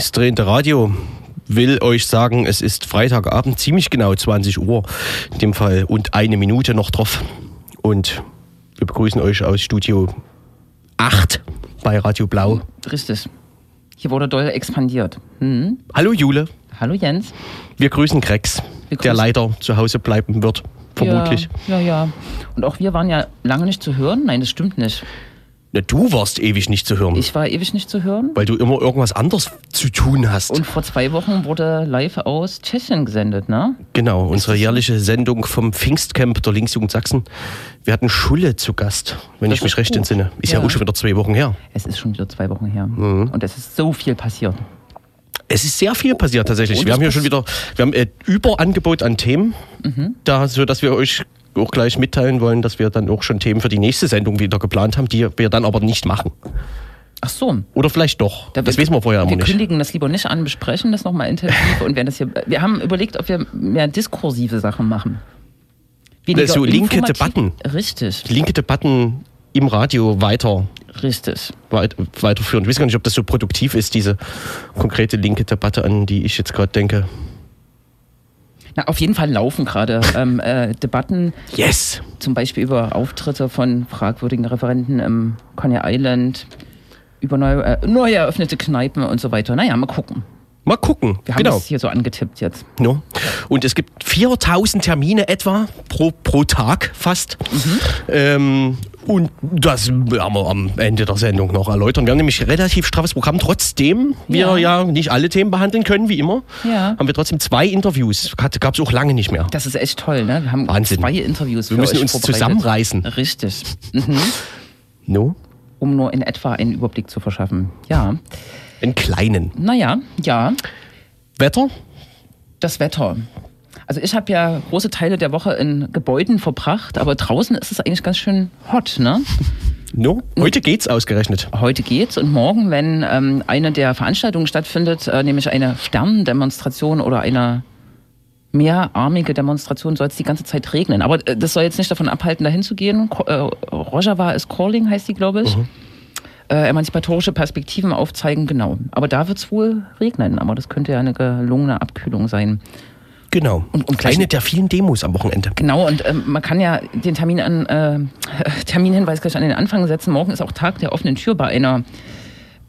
linksdrehende Radio will euch sagen, es ist Freitagabend, ziemlich genau 20 Uhr in dem Fall und eine Minute noch drauf. Und wir begrüßen euch aus Studio 8 bei Radio Blau. Richtig. Hier wurde doll expandiert. Hm? Hallo Jule. Hallo Jens. Wir grüßen Grex, wir grüßen der leider zu Hause bleiben wird. Vermutlich. Ja, ja, ja. Und auch wir waren ja lange nicht zu hören. Nein, das stimmt nicht. Na, du warst ewig nicht zu hören. Ich war ewig nicht zu hören. Weil du immer irgendwas anderes zu tun hast. Und vor zwei Wochen wurde live aus Tschechien gesendet, ne? Genau, unsere jährliche Sendung vom Pfingstcamp der Linksjugend Sachsen. Wir hatten Schulle zu Gast, wenn das ich mich recht gut. entsinne. Ist ja. ja auch schon wieder zwei Wochen her. Es ist schon wieder zwei Wochen her. Mhm. Und es ist so viel passiert. Es ist sehr viel passiert tatsächlich. wir haben hier schon wieder, wir haben ein Überangebot an Themen, mhm. da, so dass wir euch auch gleich mitteilen wollen, dass wir dann auch schon Themen für die nächste Sendung wieder geplant haben, die wir dann aber nicht machen. Ach so. Oder vielleicht doch. Da das wissen wir vorher wir nicht. Wir kündigen das lieber nicht an, besprechen das nochmal intensiv und werden das hier. Wir haben überlegt, ob wir mehr diskursive Sachen machen. Weniger so linke Debatten. Richtig. Linke Debatten im Radio weiter. Richtig. Weit, weiterführen. Ich weiß gar nicht, ob das so produktiv ist, diese konkrete linke Debatte, an die ich jetzt gerade denke. Na, auf jeden Fall laufen gerade ähm, äh, Debatten. Yes! Zum Beispiel über Auftritte von fragwürdigen Referenten im Coney Island, über neu, äh, neu eröffnete Kneipen und so weiter. Naja, mal gucken. Mal gucken. Wir haben genau. das hier so angetippt jetzt. No. Und es gibt 4000 Termine etwa pro, pro Tag fast. Mhm. Ähm, und das werden wir am Ende der Sendung noch erläutern. Wir haben nämlich ein relativ straffes Programm. Trotzdem wir ja. ja nicht alle Themen behandeln können, wie immer, ja. haben wir trotzdem zwei Interviews. Gab es auch lange nicht mehr. Das ist echt toll, ne? Wir haben Wahnsinn. zwei Interviews. Wir müssen uns zusammenreißen. Richtig. Mhm. No? Um nur in etwa einen Überblick zu verschaffen. Ja. Einen kleinen. Naja, ja. Wetter? Das Wetter. Also ich habe ja große Teile der Woche in Gebäuden verbracht, aber draußen ist es eigentlich ganz schön hot, ne? No, heute geht's ausgerechnet. Heute geht's und morgen, wenn ähm, eine der Veranstaltungen stattfindet, äh, nämlich eine Sternendemonstration oder eine mehrarmige Demonstration, soll es die ganze Zeit regnen. Aber äh, das soll jetzt nicht davon abhalten, dahin zu gehen. Äh, Rojava is Calling heißt die, glaube ich. Mhm äh, emanzipatorische Perspektiven aufzeigen, genau. Aber da wird es wohl regnen, aber das könnte ja eine gelungene Abkühlung sein. Genau. Und, und eine der vielen Demos am Wochenende. Genau, und äh, man kann ja den Termin an, äh, Terminhinweis gleich an den Anfang setzen. Morgen ist auch Tag der offenen Tür bei einer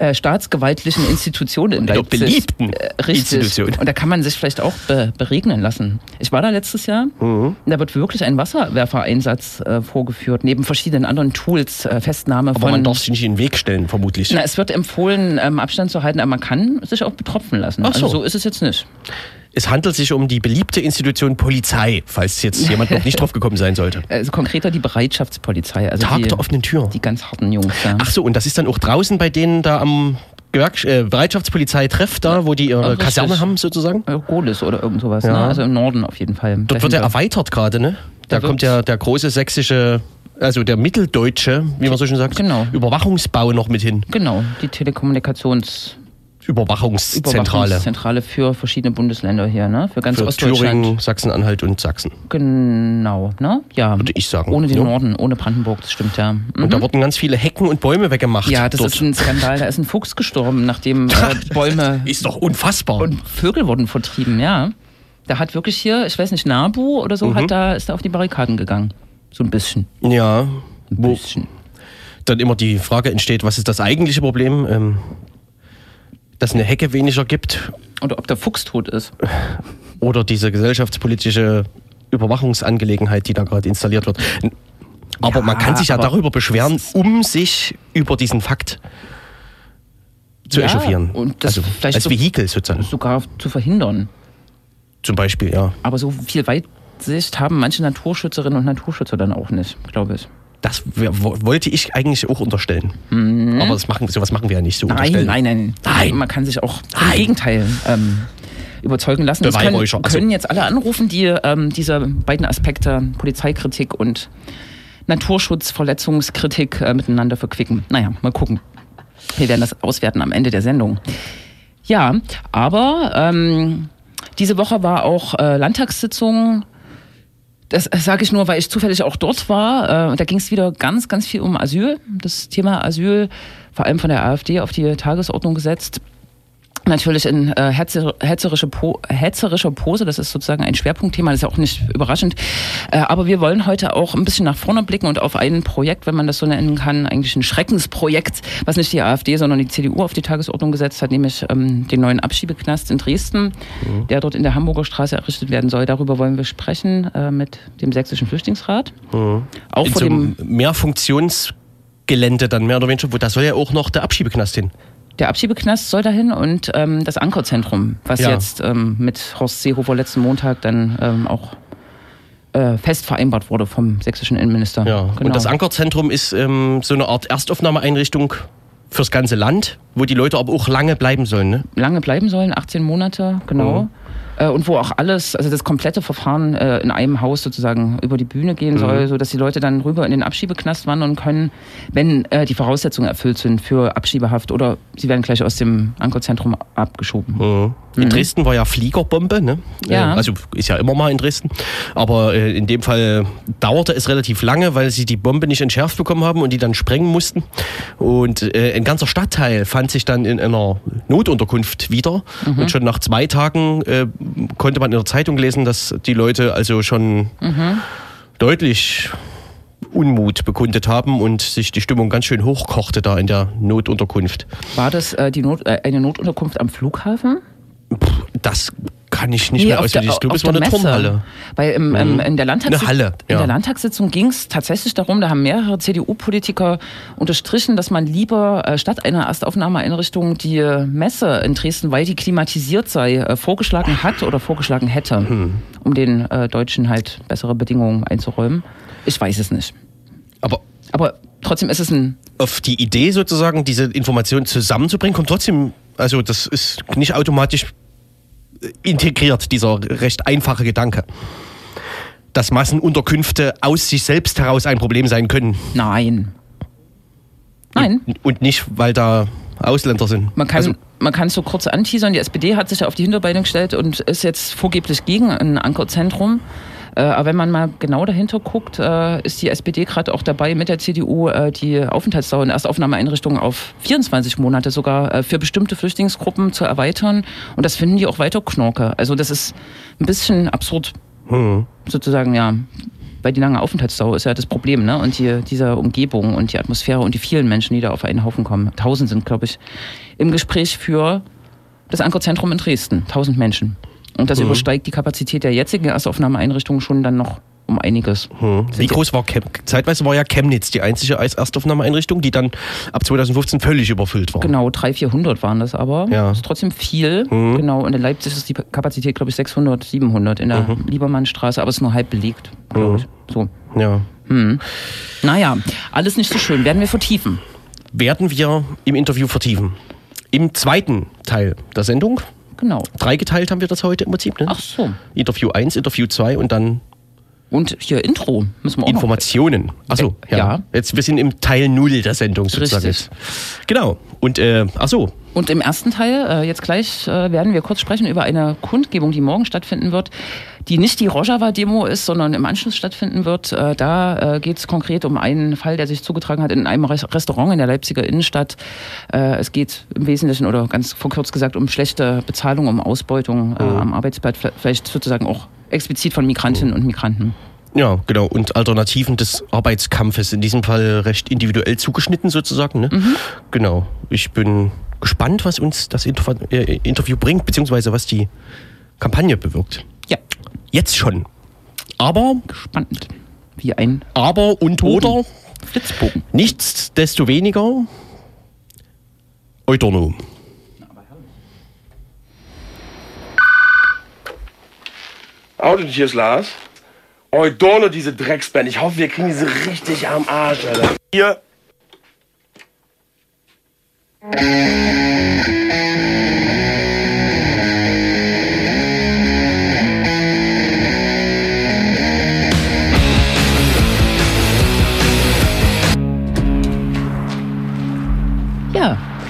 äh, staatsgewaltlichen Institution in Leipzig. beliebten äh, Institution. Und da kann man sich vielleicht auch be beregnen lassen. Ich war da letztes Jahr. Mhm. Da wird wirklich ein Wasserwerfereinsatz äh, vorgeführt, neben verschiedenen anderen Tools, äh, Festnahme aber von... Aber man darf sich nicht in den Weg stellen, vermutlich. Na, es wird empfohlen, ähm, Abstand zu halten, aber man kann sich auch betropfen lassen. Ach so. Also so ist es jetzt nicht. Es handelt sich um die beliebte Institution Polizei, falls jetzt jemand noch nicht drauf gekommen sein sollte. Also konkreter die Bereitschaftspolizei. Also Tag die, der offenen Tür. Die ganz harten Jungs. Ja. Ach so, und das ist dann auch draußen bei denen da am Gewerks äh, Bereitschaftspolizei treff da, wo die ihre Ach, Kaserne haben sozusagen? Golis oder irgend sowas, ja. ne? also im Norden auf jeden Fall. Dort wird er erweitert gerade, ne? Da, da kommt ja der große sächsische also der mitteldeutsche, wie man so schön sagt, genau. Überwachungsbau noch mit hin. Genau, die Telekommunikations Überwachungszentrale. Überwachungszentrale für verschiedene Bundesländer hier, ne? Für ganz für Ostdeutschland. Thüringen, Sachsen-Anhalt und Sachsen. Genau, ne? Ja. Würde ich sagen. Ohne den ja. Norden, ohne Brandenburg, das stimmt ja. Mhm. Und da wurden ganz viele Hecken und Bäume weggemacht. Ja, das dort. ist ein Skandal. Da ist ein Fuchs gestorben, nachdem äh, Bäume. ist doch unfassbar. Und Vögel wurden vertrieben, ja. Da hat wirklich hier, ich weiß nicht, Nabu oder so, mhm. hat da, ist da auf die Barrikaden gegangen. So ein bisschen. Ja. Ein bisschen. Dann immer die Frage entsteht, was ist das eigentliche Problem? Ähm, dass eine Hecke weniger gibt. Oder ob der Fuchs tot ist. Oder diese gesellschaftspolitische Überwachungsangelegenheit, die da gerade installiert wird. Aber ja, man kann sich ja darüber beschweren, um sich über diesen Fakt zu ja, echauffieren. Und das also vielleicht als Vehikel sozusagen. Sogar zu verhindern. Zum Beispiel, ja. Aber so viel Weitsicht haben manche Naturschützerinnen und Naturschützer dann auch nicht, glaube ich. Das wollte ich eigentlich auch unterstellen. Mhm. Aber das machen, sowas machen wir ja nicht so. Nein, nein, nein, nein. Man kann sich auch im Gegenteil ähm, überzeugen lassen. Das können, also können jetzt alle anrufen, die ähm, diese beiden Aspekte, Polizeikritik und Naturschutzverletzungskritik äh, miteinander verquicken. Naja, mal gucken. Wir werden das auswerten am Ende der Sendung. Ja, aber ähm, diese Woche war auch äh, Landtagssitzung das sage ich nur, weil ich zufällig auch dort war. Äh, da ging es wieder ganz, ganz viel um Asyl. Das Thema Asyl, vor allem von der AfD, auf die Tagesordnung gesetzt. Natürlich in äh, hetzer, hetzerische po, hetzerischer Pose. Das ist sozusagen ein Schwerpunktthema, das ist ja auch nicht überraschend. Äh, aber wir wollen heute auch ein bisschen nach vorne blicken und auf ein Projekt, wenn man das so nennen kann, eigentlich ein Schreckensprojekt, was nicht die AfD, sondern die CDU auf die Tagesordnung gesetzt hat, nämlich ähm, den neuen Abschiebeknast in Dresden, mhm. der dort in der Hamburger Straße errichtet werden soll. Darüber wollen wir sprechen äh, mit dem Sächsischen Flüchtlingsrat. Mhm. Auch in vor so dem Mehrfunktionsgelände dann mehr oder weniger, wo da soll ja auch noch der Abschiebeknast hin der Abschiebeknast soll dahin und ähm, das Ankerzentrum, was ja. jetzt ähm, mit Horst Seehofer letzten Montag dann ähm, auch äh, fest vereinbart wurde vom sächsischen Innenminister. Ja. Genau. Und das Ankerzentrum ist ähm, so eine Art Erstaufnahmeeinrichtung fürs ganze Land, wo die Leute aber auch lange bleiben sollen. Ne? Lange bleiben sollen, 18 Monate, genau. Mhm. Äh, und wo auch alles, also das komplette Verfahren äh, in einem Haus sozusagen über die Bühne gehen mhm. soll, sodass die Leute dann rüber in den Abschiebeknast wandern können, wenn äh, die Voraussetzungen erfüllt sind für Abschiebehaft oder sie werden gleich aus dem Ankerzentrum abgeschoben. Mhm. In mhm. Dresden war ja Fliegerbombe, ne? Ja. Also ist ja immer mal in Dresden. Aber äh, in dem Fall dauerte es relativ lange, weil sie die Bombe nicht entschärft bekommen haben und die dann sprengen mussten. Und äh, ein ganzer Stadtteil fand sich dann in einer Notunterkunft wieder. Mhm. Und schon nach zwei Tagen äh, konnte man in der Zeitung lesen, dass die Leute also schon mhm. deutlich Unmut bekundet haben und sich die Stimmung ganz schön hochkochte da in der Notunterkunft. War das äh, die Not, äh, eine Notunterkunft am Flughafen? Das kann ich nicht nee, mehr auswendig. Ich glaube, es war eine Turmhalle. Weil im, mhm. in, der Landtagssitzung, eine Halle, ja. in der Landtagssitzung ging es tatsächlich darum, da haben mehrere CDU-Politiker unterstrichen, dass man lieber äh, statt einer Erstaufnahmeeinrichtung die Messe in Dresden, weil die klimatisiert sei, äh, vorgeschlagen hat oder vorgeschlagen hätte, hm. um den äh, Deutschen halt bessere Bedingungen einzuräumen. Ich weiß es nicht. Aber, Aber trotzdem ist es ein... Auf die Idee sozusagen, diese Informationen zusammenzubringen, kommt trotzdem also das ist nicht automatisch integriert, dieser recht einfache Gedanke. Dass Massenunterkünfte aus sich selbst heraus ein Problem sein können. Nein. Nein. Und nicht, weil da Ausländer sind. Man kann, also, man kann es so kurz anteasern. Die SPD hat sich ja auf die Hinterbeine gestellt und ist jetzt vorgeblich gegen ein Ankerzentrum. Äh, aber wenn man mal genau dahinter guckt, äh, ist die SPD gerade auch dabei, mit der CDU äh, die Aufenthaltsdauer in Erstaufnahmeeinrichtungen auf 24 Monate sogar für bestimmte Flüchtlingsgruppen zu erweitern. Und das finden die auch weiter Knorke. Also das ist ein bisschen absurd, hm. sozusagen, ja weil die lange Aufenthaltsdauer ist ja das Problem, ne? Und die, diese Umgebung und die Atmosphäre und die vielen Menschen, die da auf einen Haufen kommen. Tausend sind, glaube ich, im Gespräch für das Ankerzentrum in Dresden. Tausend Menschen. Und das mhm. übersteigt die Kapazität der jetzigen Erstaufnahmeeinrichtung schon dann noch um einiges. Hm. Wie groß war Chem Zeitweise war ja Chemnitz die einzige Erstaufnahmeeinrichtung, die dann ab 2015 völlig überfüllt war. Genau, 300, 400 waren das aber. Ja. Das ist trotzdem viel. Hm. Genau, und in Leipzig ist die Kapazität, glaube ich, 600, 700 in der mhm. Liebermannstraße, aber es ist nur halb belegt, glaube ich. So. Ja. Hm. Naja, alles nicht so schön. Werden wir vertiefen. Werden wir im Interview vertiefen. Im zweiten Teil der Sendung Genau. Dreigeteilt haben wir das heute im Prinzip. Ne? Ach so. Interview 1, Interview 2 und dann. Und hier Intro müssen wir auch Informationen. Achso, ja. ja. Jetzt, wir sind im Teil 0 der Sendung sozusagen. Richtig. Genau. Und, äh, achso, und im ersten Teil, äh, jetzt gleich, äh, werden wir kurz sprechen über eine Kundgebung, die morgen stattfinden wird, die nicht die Rojava-Demo ist, sondern im Anschluss stattfinden wird. Äh, da äh, geht es konkret um einen Fall, der sich zugetragen hat in einem Restaurant in der Leipziger Innenstadt. Äh, es geht im Wesentlichen oder ganz verkürzt gesagt um schlechte Bezahlung, um Ausbeutung mhm. am Arbeitsplatz, vielleicht sozusagen auch explizit von Migrantinnen und Migranten. Ja, genau. Und Alternativen des Arbeitskampfes, in diesem Fall recht individuell zugeschnitten sozusagen. Ne? Mhm. Genau. Ich bin gespannt, was uns das äh, Interview bringt, beziehungsweise was die Kampagne bewirkt. Ja. Jetzt schon. Aber. Gespannt. Wie ein. Aber und Bogen. oder. Flitzbogen. Nichtsdestoweniger. Eudono. Auto, hier ist Lars. Eudorno, diese Drecksband. Ich hoffe, wir kriegen diese richtig am Arsch, Alter. Hier. Ja.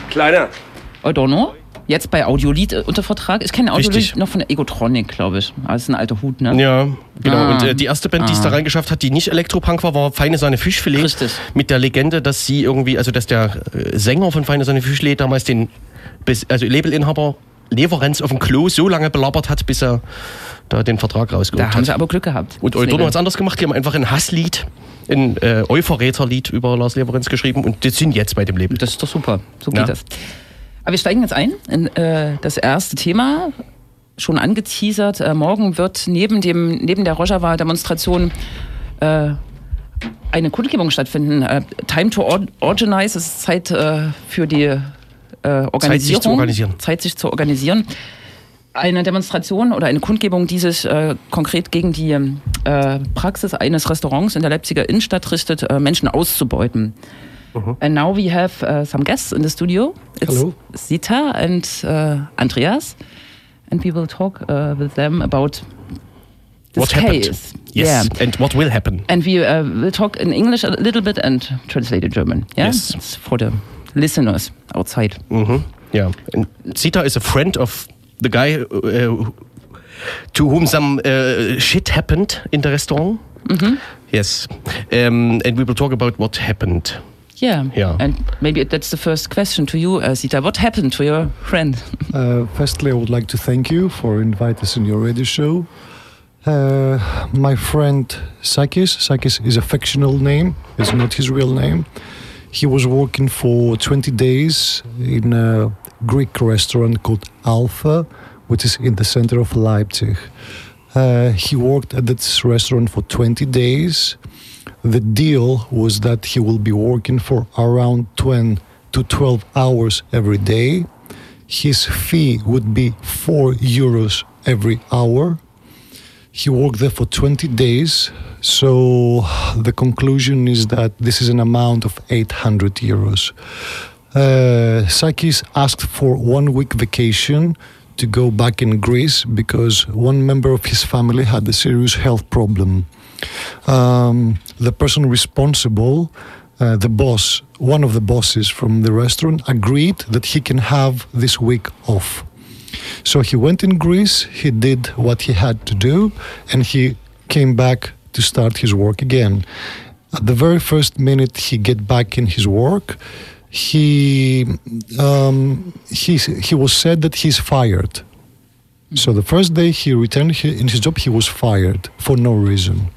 Kleiner. Adorno? Jetzt bei Audiolied äh, unter Vertrag. Ich kenne Audiolied Richtig. noch von Egotronic, glaube ich. Aber das ist ein alter Hut, ne? Ja, genau. Ah. Und äh, die erste Band, die es Ah. da reingeschafft hat, die nicht Elektropunk war, war Feine Sahne Fischfilet. Richtig. Mit der Legende, dass sie irgendwie, also dass der äh, Sänger von Feine Sahne Fischfilet damals den also Labelinhaber Leverenz auf dem Klo so lange belabert hat, bis er da den Vertrag rausgeholt Da hat. haben sie aber Glück gehabt. Und Eudorno hat es anders gemacht. Die haben einfach ein Hasslied, ein äh, Euverräterlied über Lars Leverenz geschrieben und die sind jetzt bei dem Label. Das ist doch super. So geht Ja. das. Aber wir steigen jetzt ein in äh, das erste Thema. Schon angeteasert. Äh, morgen wird neben, dem, neben der Rojava-Demonstration äh, eine Kundgebung stattfinden. Äh, Time to or Organize es ist Zeit äh, für die äh, Organisierung. Zeit, sich zu organisieren. Zeit, sich zu organisieren. Eine Demonstration oder eine Kundgebung, die sich äh, konkret gegen die äh, Praxis eines Restaurants in der Leipziger Innenstadt richtet, äh, Menschen auszubeuten. And now we have uh, some guests in the studio. It's Hello. Sita and uh, Andreas, and we will talk uh, with them about this What happened? Yes, Yeah. and what will happen? And we uh, will talk in English a little bit and translate in German. Yeah, Yes. It's for the listeners outside. Mhm. Yeah, and Zita is a friend of the guy uh, to whom some uh, shit happened in the restaurant. Yes, um, and we will talk about what happened. Yeah. Yeah. And maybe that's the first question to you, uh, Sita. What happened to your friend? Uh, firstly, I would like to thank you for inviting us in your radio show. Uh, my friend Sakis, Sakis is a fictional name, it's not his real name. He was working for 20 days in a Greek restaurant called Alpha, which is in the center of Leipzig. Uh, he worked at this restaurant for 20 days. The deal was that he will be working for around 10 to 12 hours every day. His fee would be 4 euros every hour. He worked there for 20 days. So the conclusion is that this is an amount of 800 euros. Uh, Sakis asked for one week vacation to go back in Greece because one member of his family had a serious health problem. Um, the person responsible, uh, the boss, one of the bosses from the restaurant, agreed that he can have this week off. So he went in Greece, he did what he had to do, and he came back to start his work again. At the very first minute he get back in his work, he um, he he was said that he's fired. So the first day he returned he, in his job, he was fired for no reason.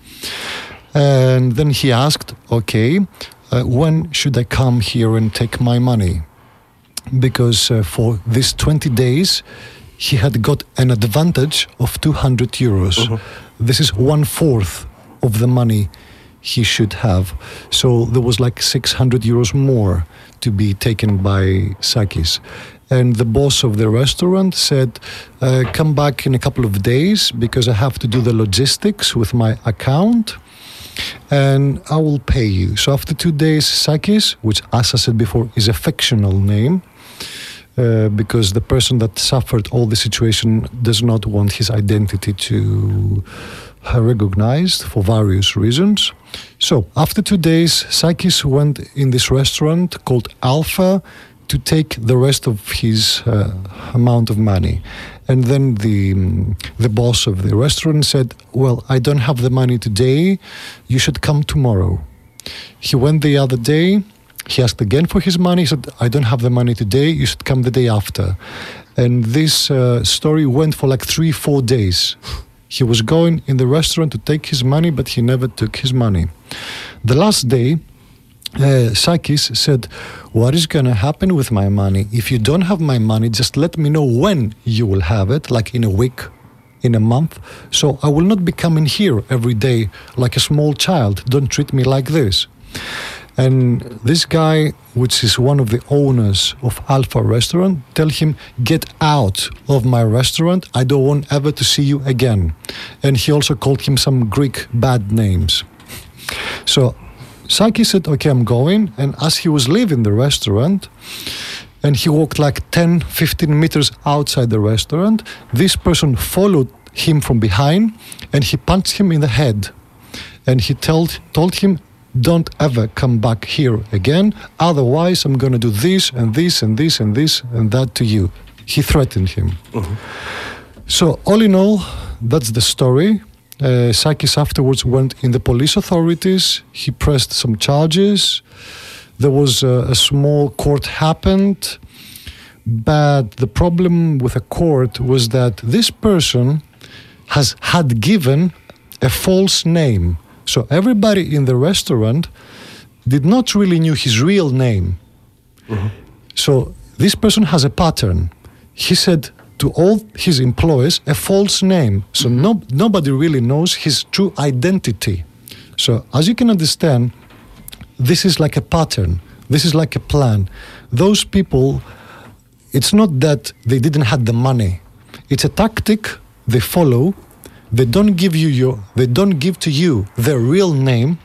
And then he asked, "Okay, uh, when should I come here and take my money?" Because uh, for these 20 days, he had got an advantage of 200 euros. This is one fourth of the money he should have. So there was like 600 euros more to be taken by Sakis. And the boss of the restaurant said, uh, Come back in a couple of days because I have to do the logistics with my account and I will pay you. So after two days, Sakis, which, as I said before, is a fictional name, uh, because the person that suffered all the situation does not want his identity to recognized for various reasons. So after two days, Sakis went in this restaurant called Alpha to take the rest of his uh, amount of money. And then the mm, the boss of the restaurant said, "Well, I don't have the money today. You should come tomorrow." He went the other day. He asked again for his money. He said, I don't have the money today. You should come the day after. And this uh, story went for like three, four days. He was going in the restaurant to take his money, but he never took his money. The last day, uh, Sakis said, What is going to happen with my money? If you don't have my money, just let me know when you will have it, like in a week, in a month. So I will not be coming here every day like a small child. Don't treat me like this. And this guy, which is one of the owners of Alpha Restaurant, tell him, get out of my restaurant. I don't want ever to see you again. And he also called him some Greek bad names. So Saki said, okay, I'm going. And as he was leaving the restaurant, and he walked like 10, 15 meters outside the restaurant, this person followed him from behind and he punched him in the head. And he told, told him, don't ever come back here again. Otherwise, I'm going to do this and this and this and this and that to you. He threatened him. So, all in all, that's the story. Uh, Sakis afterwards went in the police authorities. He pressed some charges. There was a, a small court happened, but the problem with a court was that this person has had given a false name. So everybody in the restaurant did not really knew his real name. Mm-hmm. So this person has a pattern. He said to all his employees a false name. So mm-hmm. no, nobody really knows his true identity. So as you can understand, this is like a pattern. This is like a plan. Those people, it's not that they didn't have the money. It's a tactic they follow. They don't give you your, they don't give to you their real name.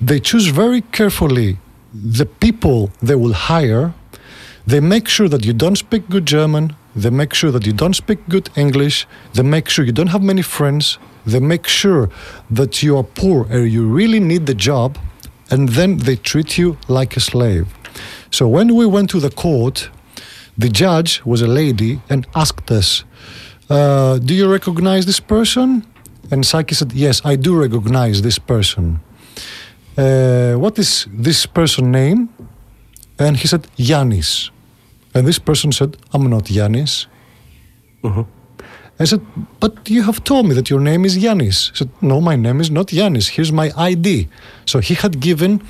They choose very carefully the people they will hire. They make sure that you don't speak good German. They make sure that you don't speak good English. They make sure you don't have many friends. They make sure that you are poor and you really need the job. And then they treat you like a slave. So when we went to the court, the judge was a lady and asked us, uh, Do you recognize this person? And Saki said, Yes, I do recognize this person. Uh, what is this person name? And he said, Yanis. And this person said, I'm not Yanis. I said, But you have told me that your name is Yanis. He said, No, my name is not Yanis. Here's my ID. So he had given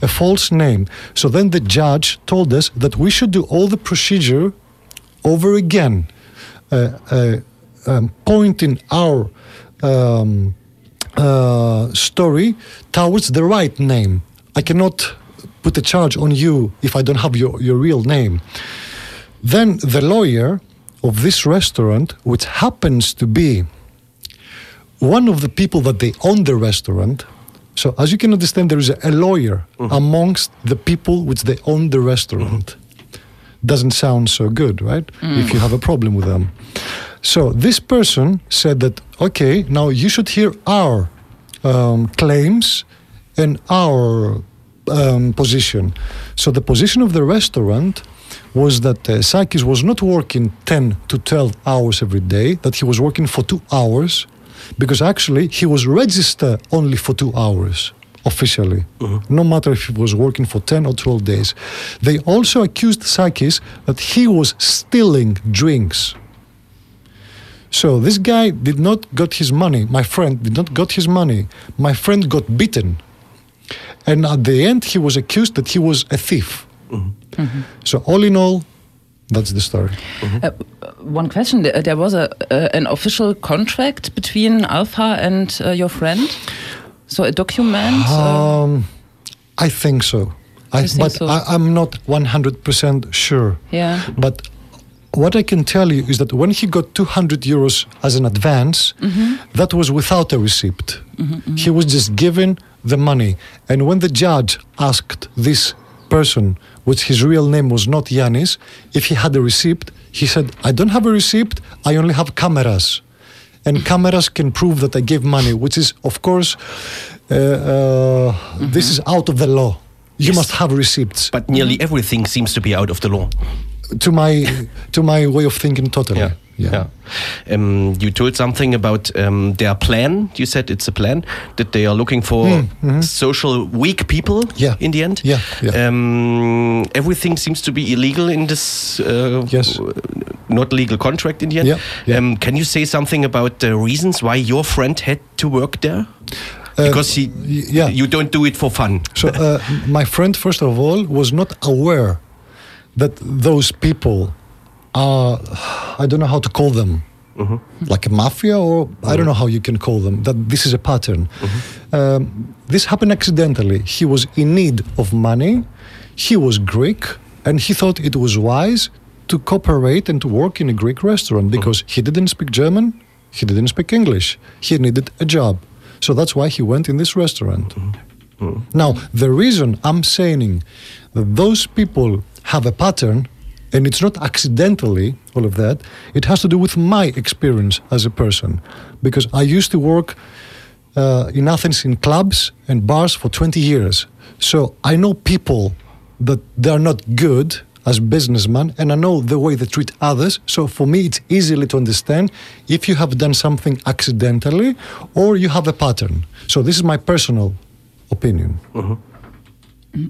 a false name. So then the judge told us that we should do all the procedure over again, um, pointing our um, uh, story towards the right name. I cannot put a charge on you if I don't have your, your real name. Then the lawyer of this restaurant, which happens to be one of the people that they own the restaurant. So, as you can understand, there is a, a lawyer amongst the people which they own the restaurant. Doesn't sound so good, right? If you have a problem with them. So, this person said that, okay, now you should hear our um, claims and our um, position. So, the position of the restaurant was that uh, Sakis was not working 10 to 12 hours every day, that he was working for two hours, because actually he was registered only for two hours officially, no matter if he was working for 10 or 12 days. They also accused Sakis that he was stealing drinks. So this guy did not got his money. My friend did not got his money. My friend got beaten. And at the end, he was accused that he was a thief. So all in all, that's the story. Uh, one question: There there was a uh, an official contract between Alpha and uh, your friend, so a document. uh, Um, I think so. I, think but so? I, I'm not 100% sure. yeah. But what I can tell you is that when he got 200 euros as an advance, that was without a receipt. He was just given the money. And when the judge asked this person, which his real name was not Yanis, if he had a receipt, he said, I don't have a receipt, I only have cameras. And cameras can prove that I gave money, which is, of course, uh, uh, this is out of the law. You Yes. must have receipts But nearly everything seems to be out of the law. to my to my way of thinking totally. Yeah. Um, you told something about um, their plan. You said it's a plan that they are looking for social weak people. Hmm, Yeah. In the end. Yeah, yeah. Um, everything seems to be illegal in this. Uh, Yes. w- Not legal contract in the end. Yeah, yeah. Um, can you say something about the reasons why your friend had to work there? Because he, yeah. you don't do it for fun. So uh, my friend, first of all, was not aware that those people are I don't know how to call them. Like a mafia, or I don't know how you can call them. That this is a pattern. Um, this happened accidentally. He was in need of money. He was Greek, and he thought it was wise to cooperate and to work in a Greek restaurant because uh-huh. he didn't speak German, he didn't speak English. He needed a job, so that's why he went in this restaurant. Mm-hmm. Mm-hmm. Now, the reason I'm saying that those people have a pattern, and it's not accidentally all of that, it has to do with my experience as a person. Because I used to work uh, in Athens in clubs and bars for 20 years. So I know people that they are not good as businessmen, and I know the way they treat others. So for me, it's easily to understand if you have done something accidentally or you have a pattern. So this is my personal opinion. Uh-huh.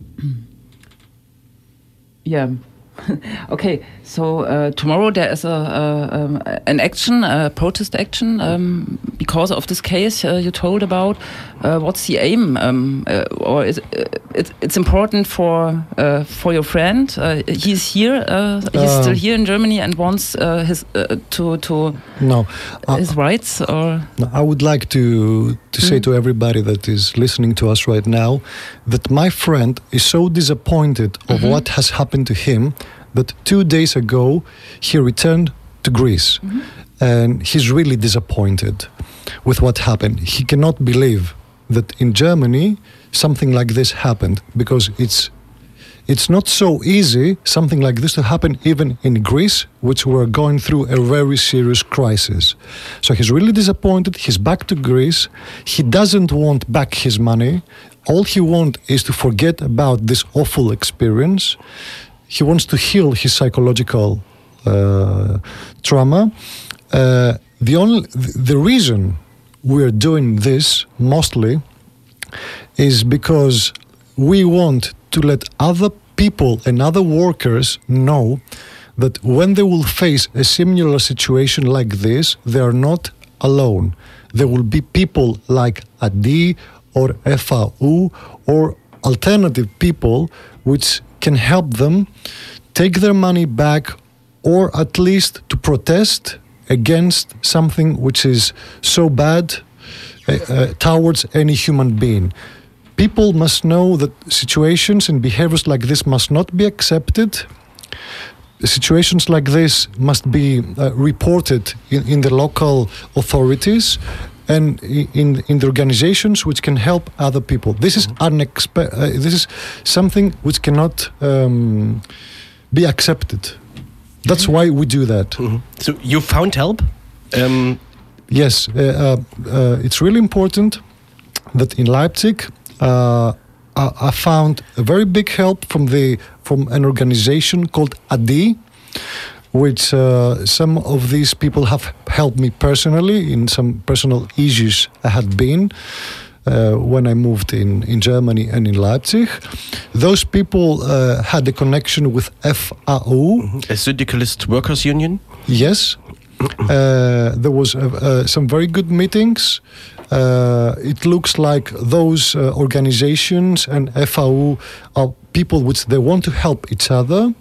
Yeah. Okay, so uh, tomorrow there is a, a um, an action, a protest action, um, because of this case uh, you told about. Uh, what's the aim? Um, uh, or is uh, it, it's important for uh, for your friend? he's here. he's still here in Germany and wants his to to no his rights. Or no, I would like to to mm. say to everybody that is listening to us right now that my friend is so disappointed of mm -hmm. what has happened to him but two days ago, he returned to Greece. Mm-hmm. And he's really disappointed with what happened. He cannot believe that in Germany something like this happened because it's it's not so easy something like this to happen even in Greece, which were going through a very serious crisis. So he's really disappointed. He's back to Greece. He doesn't want back his money. All he wants is to forget about this awful experience he wants to heal his psychological uh, trauma. Uh, the only the reason we're doing this mostly is because we want to let other people and other workers know that when they will face a similar situation like this, they are not alone. There will be people like ADI or FAU or alternative people which can help them take their money back or at least to protest against something which is so bad uh, uh, towards any human being. People must know that situations and behaviors like this must not be accepted. Situations like this must be uh, reported in, in the local authorities and in in the organizations which can help other people. This is mm-hmm. unexpe- uh, This is something which cannot um, be accepted. That's mm-hmm. why we do that. Mm-hmm. So you found help. Um, yes, uh, uh, uh, it's really important that in Leipzig. Uh, I, I found a very big help from the from an organization called ADI, which uh, some of these people have helped me personally in some personal issues I had been. Uh, when I moved in, in Germany and in Leipzig. Those people uh, had a connection with FAU. Mm-hmm. A syndicalist workers union? Yes. Uh, there was uh, uh, some very good meetings. Uh, it looks like those organizations and FAU are people which they want to help each other.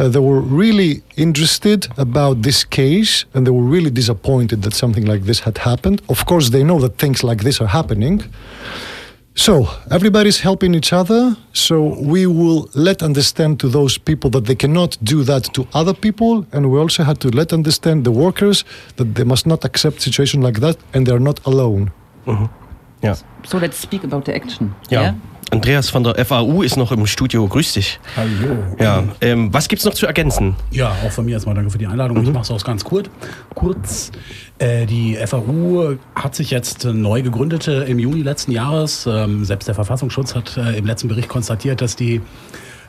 Uh, they were really interested about this case and they were really disappointed that something like this had happened. Of course, they know that things like this are happening. So everybody's helping each other. So we will let understand to those people that they cannot do that to other people, and we also had to let understand the workers that they must not accept situation like that, and they are not alone. Mm-hmm. Yeah. So let's speak about the action. Yeah. yeah? Andreas von der FAU ist noch im Studio. Grüß dich. Hallo. Ja, ähm, was gibt's noch zu ergänzen? Ja, auch von mir erstmal danke für die Einladung. Mhm. Ich mache es auch ganz kurz. kurz. Äh, die FAU hat sich jetzt neu gegründet äh, im Juni letzten Jahres. Ähm, selbst der Verfassungsschutz hat äh, im letzten Bericht konstatiert, dass die äh,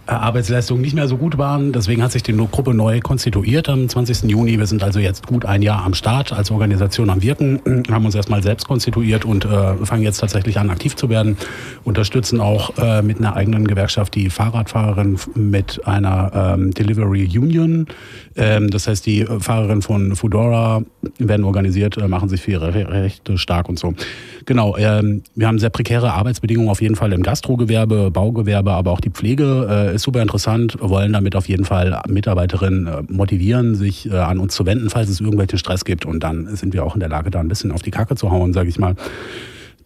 Arbeitsleistungen nicht mehr so gut waren. Deswegen hat sich die Gruppe neu konstituiert am 20. Juni. Wir sind also jetzt gut ein Jahr am Start als Organisation am Wirken, haben uns erstmal selbst konstituiert und äh, fangen jetzt tatsächlich an, aktiv zu werden. Unterstützen auch äh, mit einer eigenen Gewerkschaft die Fahrradfahrerin mit einer ähm, Delivery Union. Ähm, das heißt, die Fahrerinnen von Foodora werden organisiert, äh, machen sich für ihre Rechte stark und so. Genau, ähm, wir haben sehr prekäre Arbeitsbedingungen auf jeden Fall im Gastrogewerbe, Baugewerbe, aber auch die Pflege äh, ist super interessant. Wir wollen damit auf jeden Fall Mitarbeiterinnen äh, motivieren, sich äh, an uns zu wenden, falls es irgendwelchen Stress gibt. Und dann sind wir auch in der Lage, da ein bisschen auf die Kacke zu hauen, sage ich mal.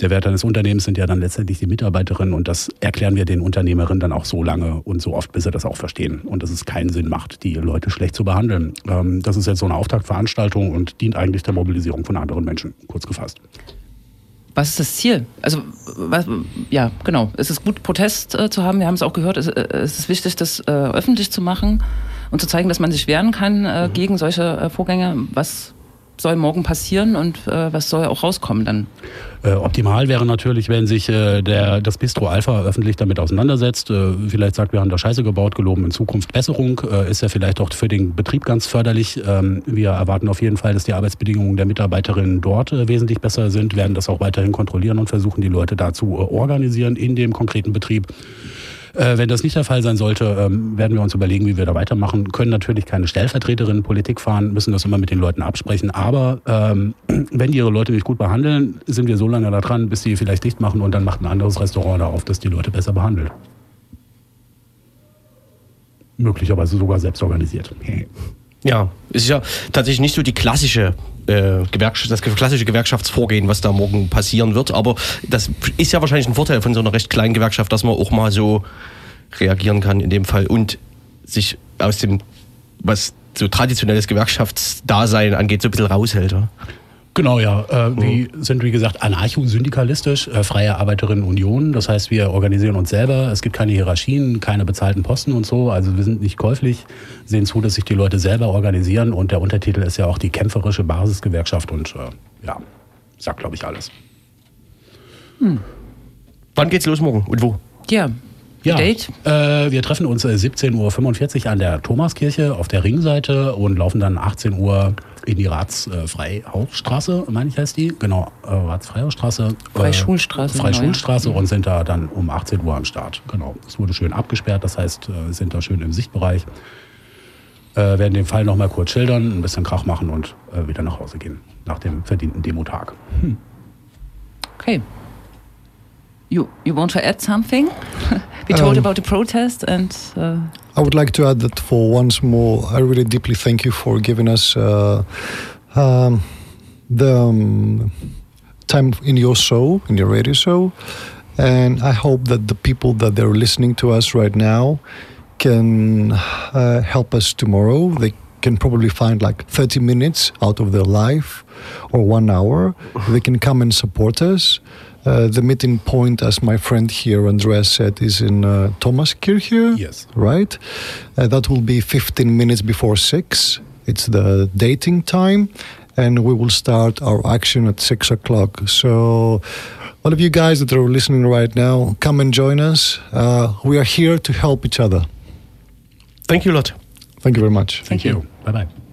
Der Wert eines Unternehmens sind ja dann letztendlich die Mitarbeiterinnen und das erklären wir den Unternehmerinnen dann auch so lange und so oft, bis sie das auch verstehen und dass es keinen Sinn macht, die Leute schlecht zu behandeln. Ähm, das ist jetzt so eine Auftaktveranstaltung und dient eigentlich der Mobilisierung von anderen Menschen, kurz gefasst. Was ist das Ziel? Also, was, ja, genau. Es ist gut, Protest äh, zu haben. Wir haben es auch gehört. Es, äh, es ist wichtig, das äh, öffentlich zu machen und zu zeigen, dass man sich wehren kann mhm. gegen solche äh, Vorgänge. Was soll morgen passieren und äh, was soll auch rauskommen dann? Äh, optimal wäre natürlich, wenn sich äh, der, das Bistro Alpha öffentlich damit auseinandersetzt. Äh, vielleicht sagt, wir haben da Scheiße gebaut, geloben in Zukunft Besserung. Ist ja vielleicht auch für den Betrieb ganz förderlich. Ähm, wir erwarten auf jeden Fall, dass die Arbeitsbedingungen der Mitarbeiterinnen dort wesentlich besser sind, werden das auch weiterhin kontrollieren und versuchen, die Leute dazu organisieren in dem konkreten Betrieb. Äh, wenn das nicht der Fall sein sollte, ähm, werden wir uns überlegen, wie wir da weitermachen. Können natürlich keine Stellvertreterin Politik fahren, müssen das immer mit den Leuten absprechen. Aber ähm, wenn die ihre Leute nicht gut behandeln, sind wir so lange da dran, bis sie vielleicht dicht machen und dann macht ein anderes Restaurant da auf, das die Leute besser behandelt. Möglicherweise sogar selbst organisiert. Ja, ist ja tatsächlich nicht so die klassische äh, Gewerkschaft, das klassische Gewerkschaftsvorgehen, was da morgen passieren wird. Aber das ist ja wahrscheinlich ein Vorteil von so einer recht kleinen Gewerkschaft, dass man auch mal so reagieren kann in dem Fall und sich aus dem, was so traditionelles Gewerkschaftsdasein angeht, so ein bisschen raushält. Ja. Genau, ja. Äh, wir sind, wie gesagt, anarcho-syndikalistisch, äh, freie Arbeiterinnen-Union. Das heißt, wir organisieren uns selber. Es gibt keine Hierarchien, keine bezahlten Posten und so. Also wir sind nicht käuflich, sehen zu, dass sich die Leute selber organisieren. Und der Untertitel ist ja auch die kämpferische Basisgewerkschaft. Und äh, ja, sagt, glaube ich, alles. Wann geht's los morgen und wo? Ja. Ja, Date? äh, wir treffen uns äh, 17.45 Uhr an der Thomaskirche auf der Ringseite und laufen dann 18 Uhr in die Ratsfreihausstraße, meine ich heißt die, genau, äh, Ratsfreihausstraße. äh, Freischulstraße, Freischulstraße und sind da dann um 18 Uhr am Start. Genau, es wurde schön abgesperrt, das heißt, äh, sind da schön im Sichtbereich. Äh, werden den Fall nochmal kurz schildern, ein bisschen Krach machen und äh, wieder nach Hause gehen, nach dem verdienten Demotag. Okay. You, you want to add something? We told Um, about the protest and uh, I would like to add that for once more, I really deeply thank you for giving us uh, um, the um, time in your show, in your radio show. And I hope that the people that they're listening to us right now can uh, help us tomorrow. They can probably find like 30 minutes out of their life or one hour. They can come and support us. Uh, the meeting point, as my friend here, Andreas said, is in uh, Thomaskirche. Yes. Right? Uh, that will be 15 minutes before 6. It's the dating time. And we will start our action at 6 o'clock. So, all of you guys that are listening right now, come and join us. Uh, we are here to help each other. Thank you a lot. Thank you very much. Thank you. Bye bye.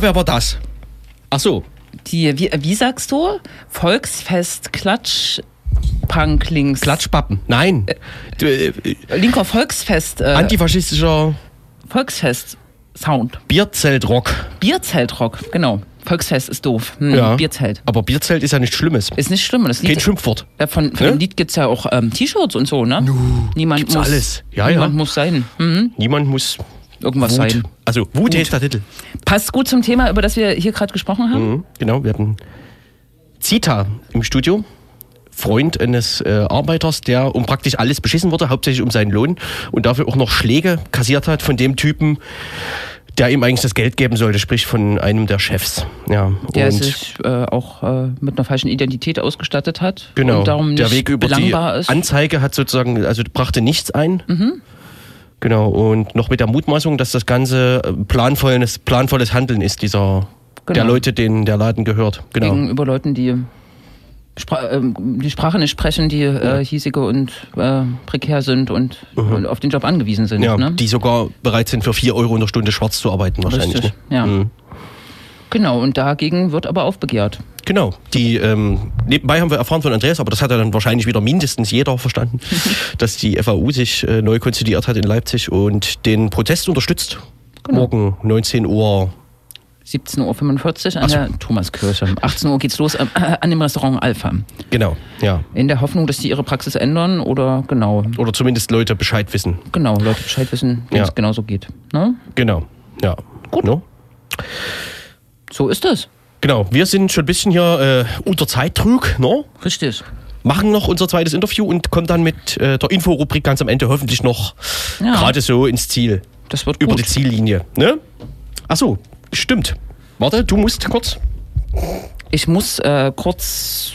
Wer war das? Ach so, die, wie, wie sagst du? Volksfest Klatsch Punk links. Klatschpappen. Nein. Du, äh, Linker Volksfest. Äh, antifaschistischer Volksfest Sound. Bierzeltrock. Bierzeltrock, genau. Volksfest ist doof. Hm, Ja. Bierzelt. Aber Bierzelt ist ja nichts Schlimmes. Ist nicht schlimm. Das Lied, Kein Schimpfwort. Äh, Von, von Ne? dem Lied gibt es ja auch ähm, T-Shirts und so, ne? Niemand gibt's muss. alles. Ja, niemand ja. muss sein. Mhm. Niemand muss Irgendwas Wut. sein. Also Wut, ist der Titel. Passt gut zum Thema, über das wir hier gerade gesprochen haben. Mhm, genau, wir hatten Zita im Studio. Freund eines äh, Arbeiters, der um praktisch alles beschissen wurde, hauptsächlich um seinen Lohn und dafür auch noch Schläge kassiert hat von dem Typen, der ihm eigentlich das Geld geben sollte, sprich von einem der Chefs. Ja, Der und sich äh, auch äh, mit einer falschen Identität ausgestattet hat. genau, Und darum der nicht Weg über die ist. Anzeige hat sozusagen, also brachte nichts ein. Mhm. Genau, und noch mit der Mutmaßung, dass das Ganze äh, planvolles, planvolles Handeln ist, dieser der Genau. Leute, denen der Laden gehört. Genau. gegenüber Leuten, die Spra ähm, die Sprache nicht sprechen, die äh, hiesige und äh, prekär sind und, und auf den Job angewiesen sind. Mhm. Ja, ne? die sogar bereit sind, für 4 Euro in der Stunde schwarz zu arbeiten, wahrscheinlich. Richtig, Ne? ja. Mhm. Genau, und dagegen wird aber aufbegehrt. Genau. Die, ähm, nebenbei haben wir erfahren von Andreas, aber das hat ja dann wahrscheinlich wieder mindestens jeder verstanden, dass die FAU sich äh, neu konstituiert hat in Leipzig und den Protest unterstützt. Genau. Morgen 19 Uhr. 17.45 Uhr an so. der Thomaskirche. 18 Uhr geht's los äh, an dem Restaurant Alpha. Genau, ja. In der Hoffnung, dass die ihre Praxis ändern oder genau, Oder zumindest Leute Bescheid wissen. genau, Leute Bescheid wissen, wenn Ja. es genauso geht. Ne? Genau, ja. Gut. No? So ist es. Genau, wir sind schon ein bisschen hier äh, unter Zeitdruck, no? Richtig. machen noch unser zweites Interview und kommen dann mit äh, der Inforubrik ganz am Ende hoffentlich noch Ja. gerade so ins Ziel. Das wird Über gut. die Ziellinie. Ne? Achso, stimmt. Warte, du musst kurz. Ich muss äh, kurz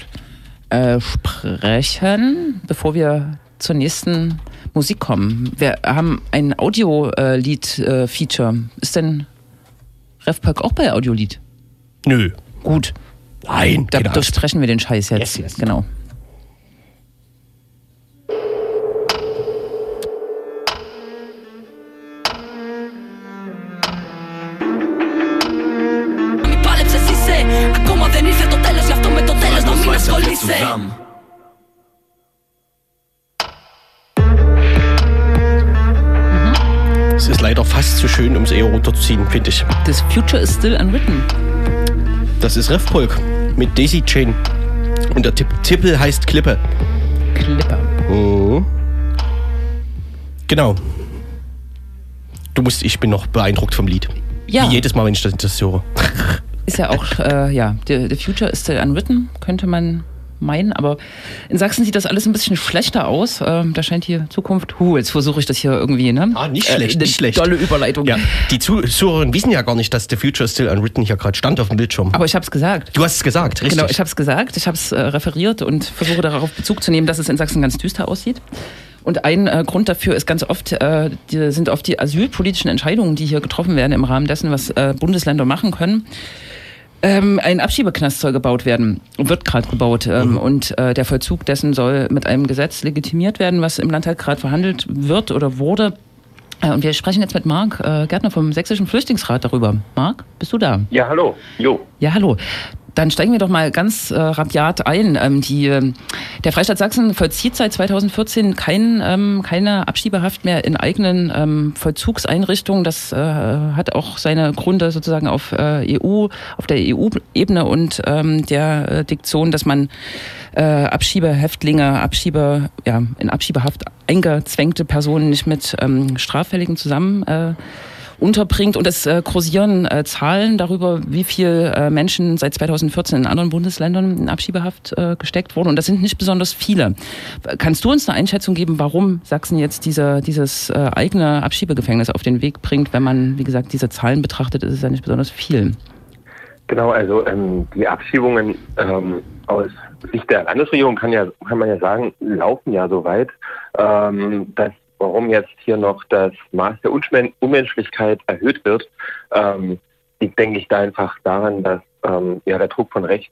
äh, sprechen, bevor wir zur nächsten Musik kommen. Wir haben ein Audio-Lied-Feature. Ist denn RevPack auch bei Audiolied? Nö. Gut. Nein. Da genau. durchsprechen wir den Scheiß jetzt. Yes, yes. Genau. Es ist leider fast zu schön, um es eher runterzuziehen, finde ich. This future is still unwritten. Das ist Refpolk mit Daisy Chain. Und der Tipp Tippel heißt Klippe. Clipper. Mhm. Genau. Du musst, ich bin noch beeindruckt vom Lied. Ja. Wie jedes Mal, wenn ich das, das höre. Ist ja auch, äh, ja, the, the future is still unwritten, könnte man meinen. Aber in Sachsen sieht das alles ein bisschen schlechter aus. Ähm, da scheint hier Zukunft. Huh, jetzt versuche ich das hier irgendwie, ne? Ah, nicht schlecht, eine nicht schlecht. Tolle Überleitung. Ja, die Zuhörerinnen wissen ja gar nicht, dass The Future is Still Unwritten hier gerade stand auf dem Bildschirm. Aber ich habe es gesagt. du hast es gesagt, richtig? Genau, ich habe es gesagt, ich habe es äh, referiert und versuche darauf Bezug zu nehmen, dass es in Sachsen ganz düster aussieht. Und ein äh, Grund dafür ist ganz oft, äh, die, sind oft die asylpolitischen Entscheidungen, die hier getroffen werden im Rahmen dessen, was äh, Bundesländer machen können. Ähm, ein Abschiebeknast soll gebaut werden, wird gerade gebaut. Ähm, Und äh, der Vollzug dessen soll mit einem Gesetz legitimiert werden, was im Landtag gerade verhandelt wird oder wurde. Äh, und wir sprechen jetzt mit Marc äh, Gärtner vom Sächsischen Flüchtlingsrat darüber. Marc, bist du da? Ja, hallo. Jo. Ja, hallo. Dann steigen wir doch mal ganz äh, rabiat ein. Ähm, die, äh, der Freistaat Sachsen vollzieht seit 2014 kein, ähm, keine Abschiebehaft mehr in eigenen ähm, Vollzugseinrichtungen. Das äh, hat auch seine Gründe sozusagen auf äh, EU, auf der EU-Ebene und ähm, der äh, Diktion, dass man äh, Abschiebehäftlinge, Abschiebe, ja, in Abschiebehaft eingezwängte Personen nicht mit ähm, Straffälligen zusammen äh, unterbringt. Und es äh, kursieren äh, Zahlen darüber, wie viel äh, Menschen seit 2014 in anderen Bundesländern in Abschiebehaft äh, gesteckt wurden. Und das sind nicht besonders viele. Kannst du uns eine Einschätzung geben, warum Sachsen jetzt diese, dieses äh, eigene Abschiebegefängnis auf den Weg bringt? Wenn man, wie gesagt, diese Zahlen betrachtet, ist es ja nicht besonders viel. Genau, also ähm, die Abschiebungen ähm, aus Sicht der Landesregierung kann ja, kann man ja sagen, laufen ja so weit, ähm, dass warum jetzt hier noch das Maß der Unschmen Unmenschlichkeit erhöht wird, ähm, liegt, denke ich, da einfach daran, dass ähm, ja der Druck von rechts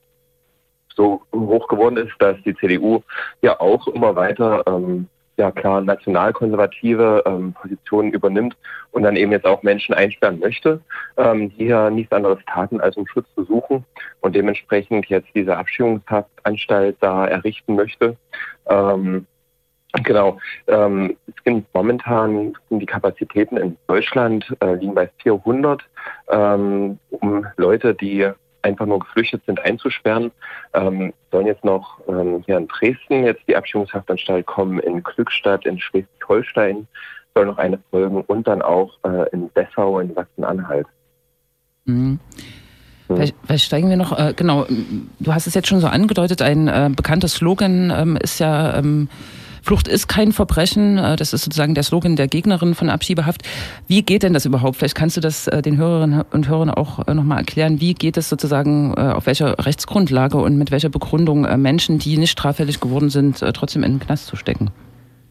so hoch geworden ist, dass die CDU ja auch immer weiter ähm, ja klar nationalkonservative ähm, Positionen übernimmt und dann eben jetzt auch Menschen einsperren möchte, ähm, die ja nichts anderes taten, als um Schutz zu suchen und dementsprechend jetzt diese Abschiebungshaftanstalt da errichten möchte. Ähm, Genau. Ähm, es sind momentan sind die Kapazitäten in Deutschland äh, liegen bei 400, ähm, um Leute, die einfach nur geflüchtet sind, einzusperren. Ähm, sollen jetzt noch ähm, hier in Dresden jetzt die Abschiebungshaftanstalt kommen, in Glückstadt, in Schleswig-Holstein soll noch eine folgen und dann auch äh, in Dessau in Sachsen-Anhalt. Mhm. Vielleicht, vielleicht steigen wir noch, äh, genau, du hast es jetzt schon so angedeutet, ein äh, bekannter Slogan ähm, ist ja, ähm, Flucht ist kein Verbrechen, äh, das ist sozusagen der Slogan der Gegnerin von Abschiebehaft. Wie geht denn das überhaupt? Vielleicht kannst du das äh, den Hörerinnen und Hörern auch äh, nochmal erklären. Wie geht es sozusagen, auf welcher Rechtsgrundlage und mit welcher Begründung Menschen, die nicht straffällig geworden sind, trotzdem in den Knast zu stecken?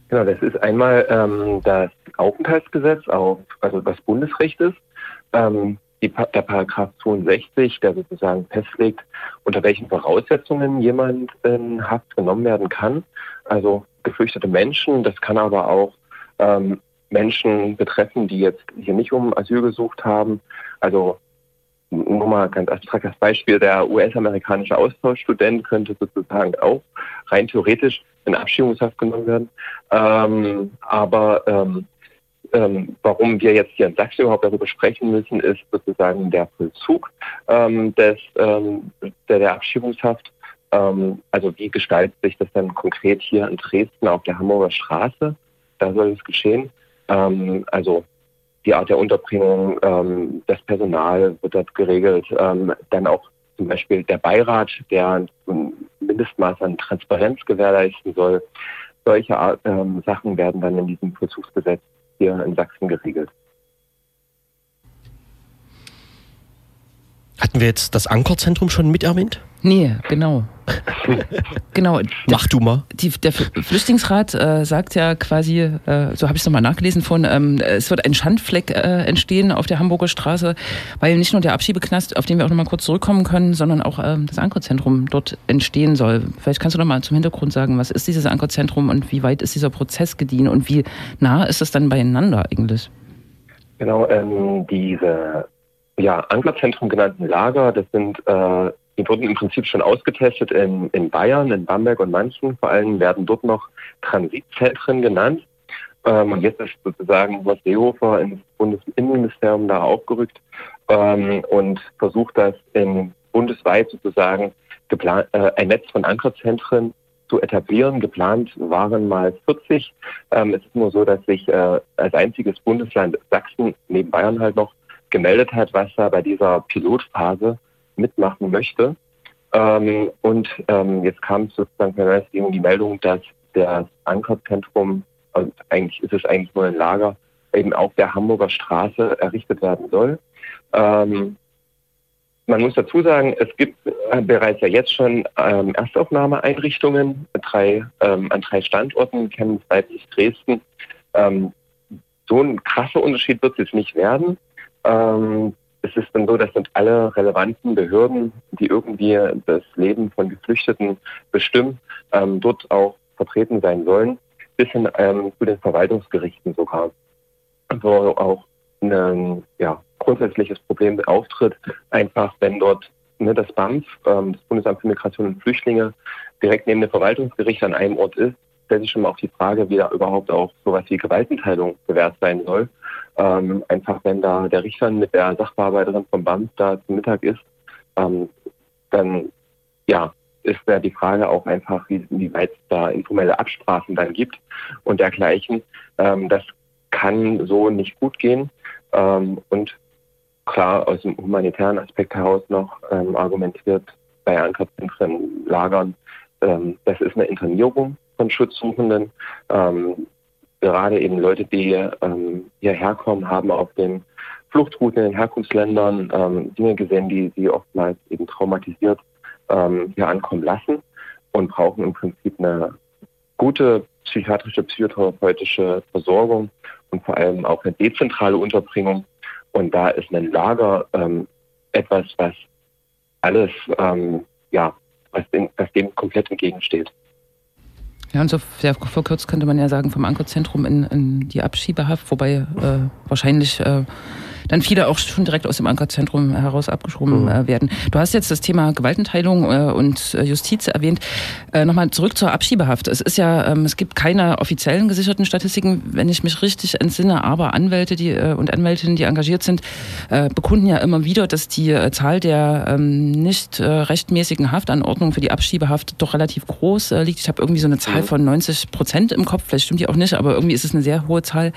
Genau, das ist einmal ähm, das Aufenthaltsgesetz, auf, also das Bundesrecht ist. Ähm, die, der Paragraph 62, der sozusagen festlegt, unter welchen Voraussetzungen jemand in Haft genommen werden kann. Also geflüchtete Menschen, das kann aber auch ähm, Menschen betreffen, die jetzt hier nicht um Asyl gesucht haben. Also nur mal ganz abstraktes Beispiel, der US-amerikanische Austauschstudent könnte sozusagen auch rein theoretisch in Abschiebungshaft genommen werden. Ähm, aber ähm, ähm, warum wir jetzt hier in Sachsen überhaupt darüber sprechen müssen, ist sozusagen der Vollzug ähm, des, ähm, der, der Abschiebungshaft. Ähm, also wie gestaltet sich das dann konkret hier in Dresden auf der Hamburger Straße? Da soll es geschehen. Ähm, also die Art der Unterbringung, ähm, das Personal wird dort geregelt, ähm, dann auch zum Beispiel der Beirat, der mit Mindestmaß an Transparenz gewährleisten soll. Solche Art, ähm, Sachen werden dann in diesem Vollzugsgesetz hier in Sachsen geregelt. Hatten wir jetzt das Ankerzentrum schon mit erwähnt? Nee, genau. genau. Mach du mal. Die, der Flüchtlingsrat äh, sagt ja quasi, äh, so habe ich es nochmal nachgelesen von, ähm, es wird ein Schandfleck äh, entstehen auf der Hamburger Straße, weil nicht nur der Abschiebeknast, auf den wir auch nochmal kurz zurückkommen können, sondern auch ähm, das Ankerzentrum dort entstehen soll. Vielleicht kannst du nochmal zum Hintergrund sagen, was ist dieses Ankerzentrum und wie weit ist dieser Prozess gediehen und wie nah ist es dann beieinander eigentlich? Genau, ähm, diese ja, Anglerzentrum genannten Lager, das sind, äh, die wurden im Prinzip schon ausgetestet in, in Bayern, in Bamberg und Manchen. Vor allem werden dort noch Transitzentren genannt. Ähm, und jetzt ist sozusagen Horst Seehofer ins Bundesinnenministerium da aufgerückt ähm, und versucht das in bundesweit sozusagen geplant, äh, ein Netz von Ankerzentren zu etablieren. Geplant waren mal 40. Ähm, es ist nur so, dass sich äh, als einziges Bundesland Sachsen neben Bayern halt noch gemeldet hat, was er bei dieser Pilotphase mitmachen möchte. Ähm, und ähm, jetzt kam sozusagen Regierung die Meldung, dass das Ankerzentrum, also eigentlich ist es eigentlich nur ein Lager, eben auf der Hamburger Straße errichtet werden soll. Ähm, man muss dazu sagen, es gibt äh, bereits ja jetzt schon ähm, Erstaufnahmeeinrichtungen drei, ähm, an drei Standorten, Chemnitz, Leipzig, Dresden. Ähm, so ein krasser Unterschied wird es nicht werden. Ähm, es ist dann so, dass sind alle relevanten Behörden, die irgendwie das Leben von Geflüchteten bestimmen, ähm, dort auch vertreten sein sollen, bis hin ähm, zu den Verwaltungsgerichten sogar, wo auch ein ja, grundsätzliches Problem auftritt, einfach wenn dort ne, das BAMF, ähm, das Bundesamt für Migration und Flüchtlinge, direkt neben dem Verwaltungsgericht an einem Ort ist, stellt sich schon mal auf die Frage, wie da überhaupt auch sowas wie Gewaltenteilung gewährt sein soll. Ähm, einfach wenn da der Richter mit der Sachbearbeiterin vom BAMF da zum Mittag ist, ähm, dann ja, ist da die Frage auch einfach, wie, wie weit es da informelle Absprachen dann gibt und dergleichen. Ähm, das kann so nicht gut gehen. Ähm, und klar, aus dem humanitären Aspekt heraus noch ähm, argumentiert bei Ankerzentren, Lagern, ähm, das ist eine Internierung von Schutzsuchenden. Ähm, gerade eben Leute, die ähm, hierher kommen, haben auf den Fluchtrouten in den Herkunftsländern ähm, Dinge gesehen, die sie oftmals eben traumatisiert ähm, hier ankommen lassen und brauchen im Prinzip eine gute psychiatrische, psychotherapeutische Versorgung und vor allem auch eine dezentrale Unterbringung. Und da ist ein Lager ähm, etwas, was alles, ähm, ja, was, den, was dem komplett entgegensteht. Ja, und so sehr verkürzt könnte man ja sagen, vom Ankerzentrum in, in die Abschiebehaft, wobei äh, wahrscheinlich äh, dann viele auch schon direkt aus dem Ankerzentrum heraus abgeschoben mhm. äh, werden. Du hast jetzt das Thema Gewaltenteilung äh, und äh, Justiz erwähnt. Äh, Nochmal zurück zur Abschiebehaft. Es ist ja, ähm, es gibt keine offiziellen gesicherten Statistiken, wenn ich mich richtig entsinne, aber Anwälte die, und Anwältinnen, die engagiert sind, bekunden ja immer wieder, dass die Zahl der ähm, nicht rechtmäßigen Haftanordnungen für die Abschiebehaft doch relativ groß liegt. Ich habe irgendwie so eine Zahl mhm. von 90 Prozent im Kopf, vielleicht stimmt die auch nicht, aber irgendwie ist es eine sehr hohe Zahl.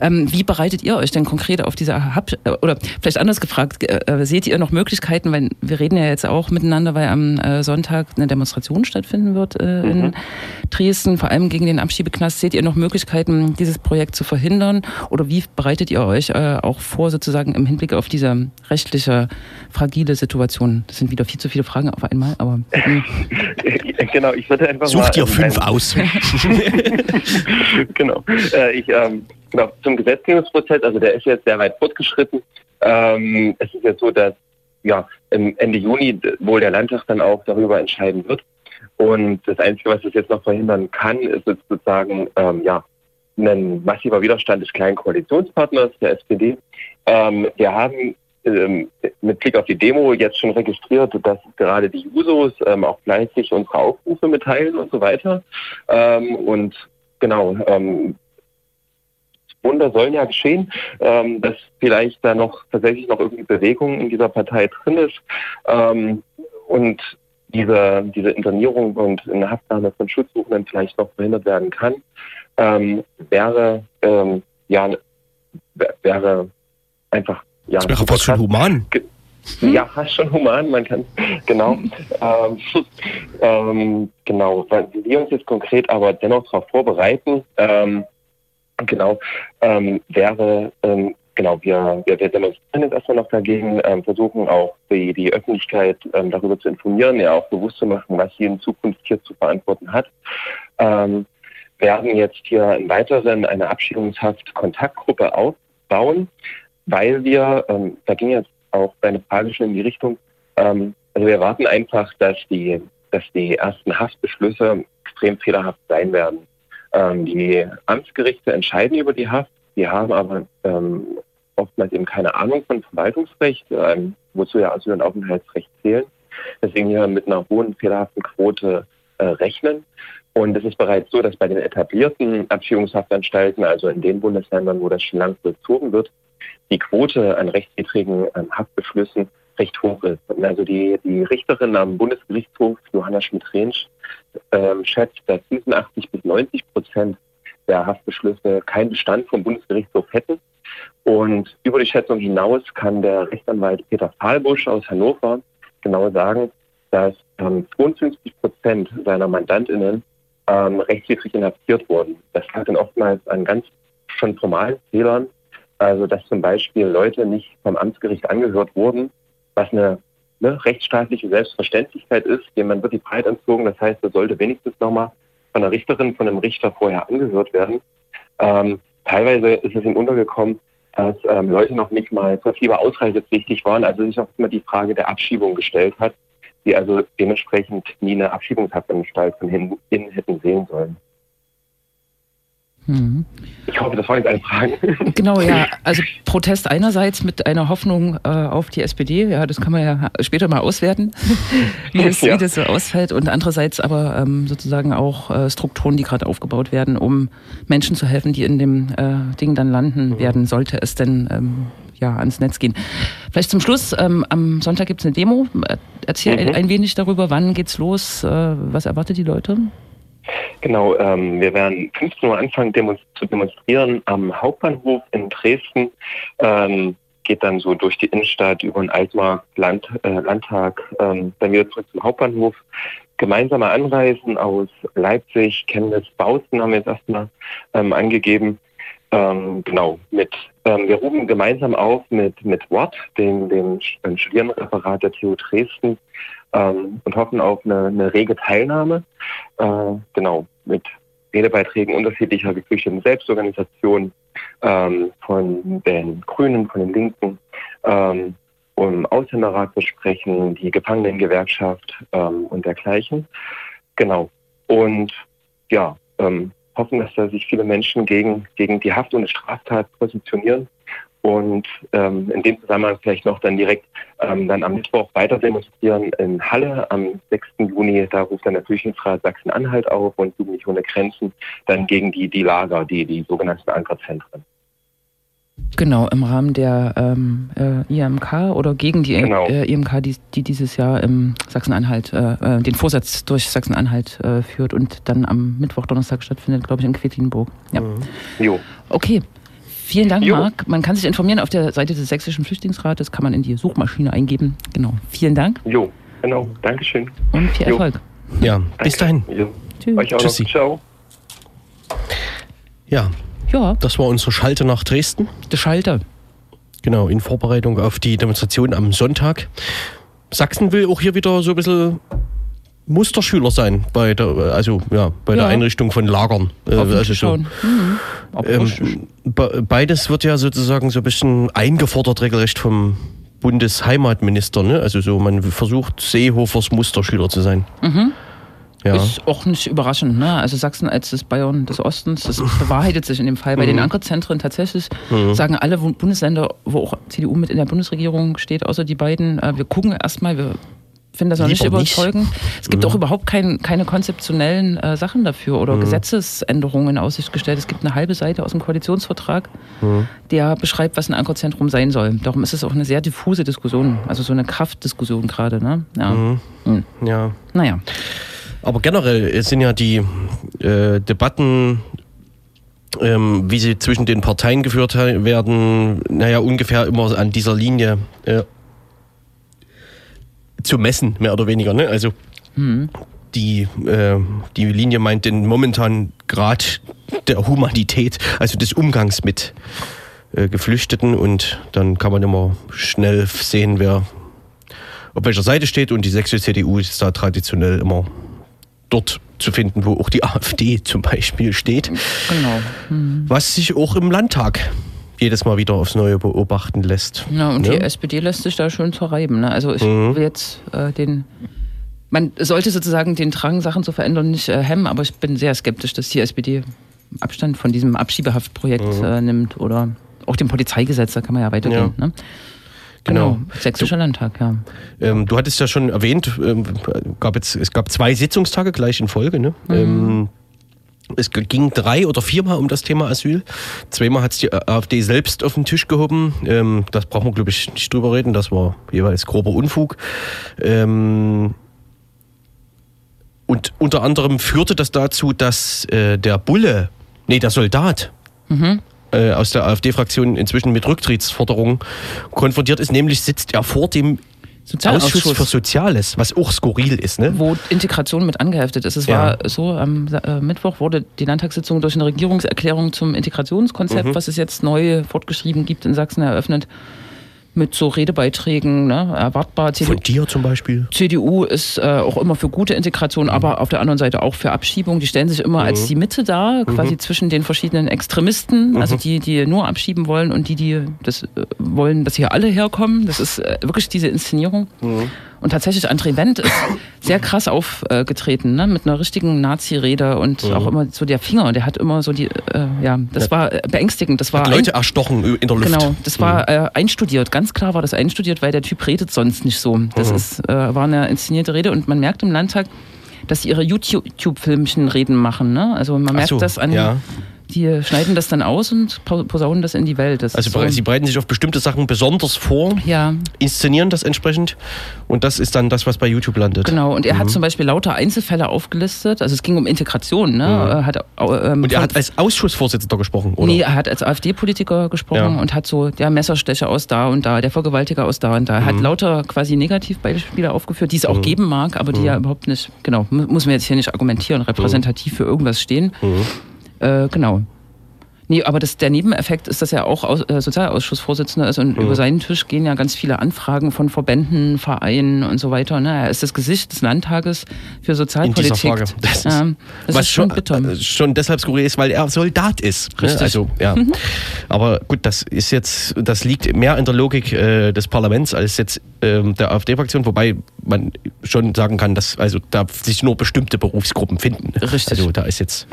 Ähm, wie bereitet ihr euch denn konkret auf diese Hab oder vielleicht anders gefragt, äh, äh, seht ihr noch Möglichkeiten, weil wir reden ja jetzt auch miteinander, weil am äh, Sonntag eine Demonstration stattfinden wird äh, mhm. in Dresden, vor allem gegen den Abschiebeknast. Seht ihr noch Möglichkeiten, dieses Projekt zu verhindern? Oder wie bereitet ihr euch äh, auch vor, sozusagen im Hinblick auf diese rechtliche, fragile Situation? Das sind wieder viel zu viele Fragen auf einmal, aber. genau, ich würde einfach Such dir fünf aus. genau. Äh, ich ähm, Genau, zum Gesetzgebungsprozess, also der ist jetzt sehr weit fortgeschritten. Ähm, es ist jetzt so, dass ja, Ende Juni wohl der Landtag dann auch darüber entscheiden wird. Und das Einzige, was es jetzt noch verhindern kann, ist sozusagen ähm, ja, ein massiver Widerstand des kleinen Koalitionspartners, der SPD. Ähm, wir haben ähm, mit Blick auf die Demo jetzt schon registriert, dass gerade die Jusos ähm, auch fleißig unsere Aufrufe mitteilen und so weiter. Ähm, und genau, ähm, Wunder sollen ja geschehen, ähm, dass vielleicht da noch tatsächlich noch irgendwie Bewegung in dieser Partei drin ist. Ähm, und diese, diese Internierung und eine Haftnahme von Schutzsuchenden vielleicht noch verhindert werden kann, ähm, wäre ähm, ja wäre einfach ja das wäre fast schon human. Ja, fast schon human, man kann, genau. ähm, ähm, genau, weil wir uns jetzt konkret aber dennoch darauf vorbereiten, ähm, genau, ähm, wäre, ähm, genau, wir, wir, wir demonstrieren jetzt erstmal noch dagegen, ähm, versuchen auch die, die Öffentlichkeit ähm, darüber zu informieren, ja auch bewusst zu machen, was sie in Zukunft hier zu verantworten hat. Ähm, werden jetzt hier im Weiteren eine Abschiebungshaft-Kontaktgruppe aufbauen, weil wir, ähm, da ging jetzt auch deine Frage schon in die Richtung, ähm, also wir erwarten einfach, dass die, dass die ersten Haftbeschlüsse extrem fehlerhaft sein werden. Ähm, die Amtsgerichte entscheiden über die Haft, die haben aber ähm, oftmals eben keine Ahnung von Verwaltungsrecht, ähm, wozu ja Asyl- und Aufenthaltsrecht zählen. Deswegen hier mit einer hohen fehlerhaften Quote äh, rechnen. Und es ist bereits so, dass bei den etablierten Abschiebungshaftanstalten, also in den Bundesländern, wo das schon lang vollzogen wird, die Quote an rechtswidrigen ähm, Haftbeschlüssen recht hoch ist. Und also die, die Richterin am Bundesgerichtshof, Johanna Schmidt-Rensch, ähm, schätzt, dass 85 bis 90 Prozent der Haftbeschlüsse keinen Bestand vom Bundesgerichtshof hätten. Und über die Schätzung hinaus kann der Rechtsanwalt Peter Fahlbusch aus Hannover genau sagen, dass ähm, 52 Prozent seiner MandantInnen ähm, rechtswidrig inhaftiert wurden. Das lag dann oftmals an ganz schon formalen Fehlern, also dass zum Beispiel Leute nicht vom Amtsgericht angehört wurden, was eine ne, rechtsstaatliche Selbstverständlichkeit ist. Jemand wird die Freiheit entzogen, das heißt, er sollte wenigstens nochmal von einer Richterin, von einem Richter vorher angehört werden. Ähm, teilweise ist es ihm untergekommen, dass ähm, Leute noch nicht mal zur Fieber ausreisepflichtig waren, also sich auch immer die Frage der Abschiebung gestellt hat, die also dementsprechend nie eine Abschiebungshaftanstalt von innen hätten sehen sollen. Mhm. Ich hoffe, das waren jetzt alle Fragen. Genau, ja. Also Protest einerseits mit einer Hoffnung äh, auf die SPD, ja, das kann man ja später mal auswerten, wie, das, Ja. wie das so ausfällt. Und andererseits aber ähm, sozusagen auch äh, Strukturen, die gerade aufgebaut werden, um Menschen zu helfen, die in dem äh, Ding dann landen werden, sollte es denn ähm, ja, ans Netz gehen. Vielleicht zum Schluss, ähm, am Sonntag gibt es eine Demo. Äh, Erzähl Mhm. ein, ein wenig darüber, wann geht's los, äh, was erwartet die Leute? Genau, ähm, wir werden 15 Uhr anfangen demo zu demonstrieren am Hauptbahnhof in Dresden. Ähm, geht dann so durch die Innenstadt über den Altmarkt, Land, äh, Landtag, ähm, dann wieder zurück zum Hauptbahnhof. Gemeinsame Anreisen aus Leipzig, Chemnitz, Bautzen haben wir jetzt erstmal ähm, angegeben. Ähm, genau, mit, ähm, wir rufen gemeinsam auf mit, mit Watt, dem, dem Studierendenreferat der TU Dresden, ähm, und hoffen auf eine, eine rege Teilnahme. Äh, genau, mit Redebeiträgen unterschiedlicher geflüchteten Selbstorganisationen, ähm, von den Grünen, von den Linken, ähm, um Ausländerrat besprechen, die Gefangenengewerkschaft ähm, und dergleichen. Genau. Und ja, ähm, hoffen, dass da sich viele Menschen gegen, gegen die Haft ohne Straftat positionieren und ähm, in dem Zusammenhang vielleicht noch dann direkt ähm, dann am Mittwoch weiter demonstrieren in Halle am 6. Juni. Da ruft dann der Flüchtlingsrat Sachsen-Anhalt auf und Jugendliche ohne Grenzen dann gegen die, die Lager, die, die sogenannten Ankerzentren. Genau, im Rahmen der ähm, äh, IMK oder gegen die Genau. äh, IMK, die, die dieses Jahr im Sachsen-Anhalt äh, äh, den Vorsatz durch Sachsen-Anhalt äh, führt und dann am Mittwoch, Donnerstag stattfindet, glaube ich, in Quedlinburg. Ja. Jo. Okay. Vielen Dank, Jo. Marc. Man kann sich informieren auf der Seite des Sächsischen Flüchtlingsrates, kann man in die Suchmaschine eingeben. Genau. Vielen Dank Jo, genau. Dankeschön. und viel Jo. Erfolg. Ja, bis dahin. Jo. Tschüss. Euch auch Tschüssi. noch. Ciao. Ja, Ja, das war unsere Schalte nach Dresden. der Schalter. Genau, in Vorbereitung auf die Demonstration am Sonntag. Sachsen will auch hier wieder so ein bisschen Musterschüler sein bei der, also, ja, bei der Ja. Einrichtung von Lagern. Äh, also so, schon. Mhm. Ähm, be- beides wird ja sozusagen so ein bisschen eingefordert, regelrecht vom Bundesheimatminister. Ne? Also so, man versucht Seehofers Musterschüler zu sein. Ja. Ist auch nicht überraschend. Ne? Also Sachsen als das Bayern des Ostens, das bewahrheitet sich in dem Fall. Bei Mhm. den Ankerzentren tatsächlich sagen alle Bundesländer, wo auch CDU mit in der Bundesregierung steht, außer die beiden, äh, wir gucken erstmal, wir finden das noch nicht Lieber nicht. überzeugend. Es gibt auch überhaupt kein, keine konzeptionellen äh, Sachen dafür oder Gesetzesänderungen in Aussicht gestellt. Es gibt eine halbe Seite aus dem Koalitionsvertrag, der beschreibt, was ein Ankerzentrum sein soll. Darum ist es auch eine sehr diffuse Diskussion, also so eine Kraftdiskussion gerade. Ne? Ja. ja. Naja. Aber generell sind ja die äh, Debatten, ähm, wie sie zwischen den Parteien geführt werden, naja, ungefähr immer an dieser Linie äh, zu messen, mehr oder weniger. Ne? Also die, äh, die Linie meint den momentanen Grad der Humanität, also des Umgangs mit äh, Geflüchteten und dann kann man immer schnell sehen, wer auf welcher Seite steht und die sächsische CDU ist da traditionell immer dort zu finden, wo auch die AfD zum Beispiel steht. Genau. Was sich auch im Landtag jedes Mal wieder aufs Neue beobachten lässt. Ja, und die Ne? SPD lässt sich da schön zerreiben. Ne? Also ich will jetzt äh, den. Man sollte sozusagen den Drang, Sachen zu verändern, nicht äh, hemmen, aber ich bin sehr skeptisch, dass die SPD Abstand von diesem Abschiebehaftprojekt äh, nimmt oder auch dem Polizeigesetz, da kann man ja weitergehen. Ja. Ne? Genau. Genau. Sächsischer Landtag, ja. Ähm, du hattest ja schon erwähnt, ähm, gab jetzt, es gab zwei Sitzungstage gleich in Folge. Ne? Ähm, es ging drei oder viermal um das Thema Asyl. Zweimal hat es die AfD selbst auf den Tisch gehoben. Ähm, das brauchen wir, glaube ich, nicht drüber reden. Das war jeweils grober Unfug. Ähm, und unter anderem führte das dazu, dass äh, der Bulle, nee, der Soldat, äh, aus der AfD-Fraktion inzwischen mit Rücktrittsforderungen konfrontiert ist. Nämlich sitzt er vor dem Ausschuss für Soziales, was auch skurril ist. Ne? wo Integration mit angeheftet ist. Es Ja. war so, am äh, Mittwoch wurde die Landtagssitzung durch eine Regierungserklärung zum Integrationskonzept, Mhm. was es jetzt neu fortgeschrieben gibt in Sachsen, eröffnet. Mit so Redebeiträgen, ne, erwartbar. CDU, Von dir zum Beispiel. CDU ist äh, auch immer für gute Integration, aber auf der anderen Seite auch für Abschiebung. Die stellen sich immer als die Mitte dar, quasi zwischen den verschiedenen Extremisten, also die, die nur abschieben wollen und die, die das äh, wollen, dass hier alle herkommen. Das ist äh, wirklich diese Inszenierung. Und tatsächlich André Wendt ist sehr krass aufgetreten, ne? mit einer richtigen Nazi-Rede und auch immer so der Finger. Der hat immer so die, äh, ja, das war äh, beängstigend. Das war Hat Leute erstochen in der Luft. Genau, das war äh, einstudiert. Ganz klar war das einstudiert, weil der Typ redet sonst nicht so. Das ist, äh, war eine inszenierte Rede und man merkt im Landtag, dass sie ihre YouTube-Filmchen Reden machen. Ne? Also man merkt so, das an, ja. Die schneiden das dann aus und posaunen das in die Welt. Das Also so, sie bereiten sich auf bestimmte Sachen besonders vor, ja, inszenieren das entsprechend und das ist dann das, was bei YouTube landet. genau. Und er Mhm. hat zum Beispiel lauter Einzelfälle aufgelistet. Also es ging um Integration. Ne? Er Hat, ähm, Mhm. Und er hat als Ausschussvorsitzender gesprochen, oder? Nee, er hat als AfD-Politiker gesprochen Ja. und hat so, der Messerstecher aus da und da, der Vergewaltiger aus da und da. Er Mhm. hat lauter quasi Negativbeispiele aufgeführt, die es auch geben mag, aber die Mhm. ja überhaupt nicht, genau, mu- muss man jetzt hier nicht argumentieren, repräsentativ für irgendwas stehen. Mhm. Äh, genau. Nee, aber das, der Nebeneffekt ist, dass er auch Aus, äh, Sozialausschussvorsitzender ist und Mhm. über seinen Tisch gehen ja ganz viele Anfragen von Verbänden, Vereinen und so weiter. Ne? Er ist das Gesicht des Landtages für in Sozialpolitik. dieser Frage. Das ist, Ja, das was ist schon schon, bitter. äh, schon deshalb skurril ist, weil er Soldat ist. Ne? Richtig. Also, ja. Aber gut, das ist jetzt, das liegt mehr in der Logik äh, des Parlaments als jetzt ähm, der AfD-Fraktion, wobei man schon sagen kann, dass also da sich nur bestimmte Berufsgruppen finden. Richtig. Also da ist jetzt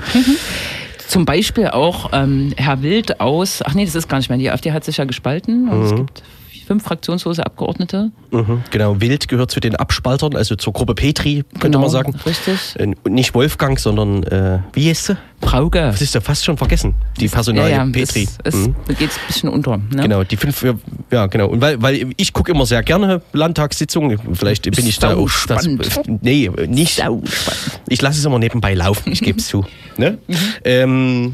Zum Beispiel auch ähm, Herr Wild aus, ach nee, das ist gar nicht mehr, die AfD hat sich ja gespalten und es gibt fünf fraktionslose Abgeordnete. mhm, genau Wild gehört zu den Abspaltern, also zur Gruppe Petri, könnte Genau, man sagen. Richtig. Äh, und nicht Wolfgang, sondern äh, wie heißt sie? Brauge. Das ist ja fast schon vergessen. Die Ja, Personalie ja, Petri. es, es Mhm. geht ein bisschen unter. Ne? Genau, die fünf, ja, ja genau. Und weil, weil ich gucke immer sehr gerne Landtagssitzungen, vielleicht bin ich da auch. Das, spannend. nee, nicht. Sau spannend. Ich lasse es immer nebenbei laufen, ich gebe es zu. Ne? Mhm. Ähm,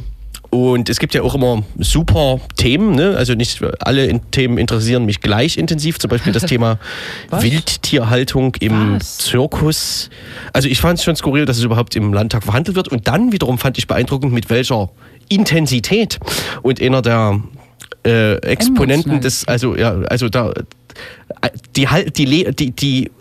und es gibt ja auch immer super Themen, ne? also nicht alle in Themen interessieren mich gleich intensiv, zum Beispiel das Thema Was? Wildtierhaltung im Was? Zirkus. Also ich fand es schon skurril, dass es überhaupt im Landtag verhandelt wird und dann wiederum fand ich beeindruckend, mit welcher Intensität und einer der äh, Exponenten des, also ja, also da die, Hal- die, Le- die, die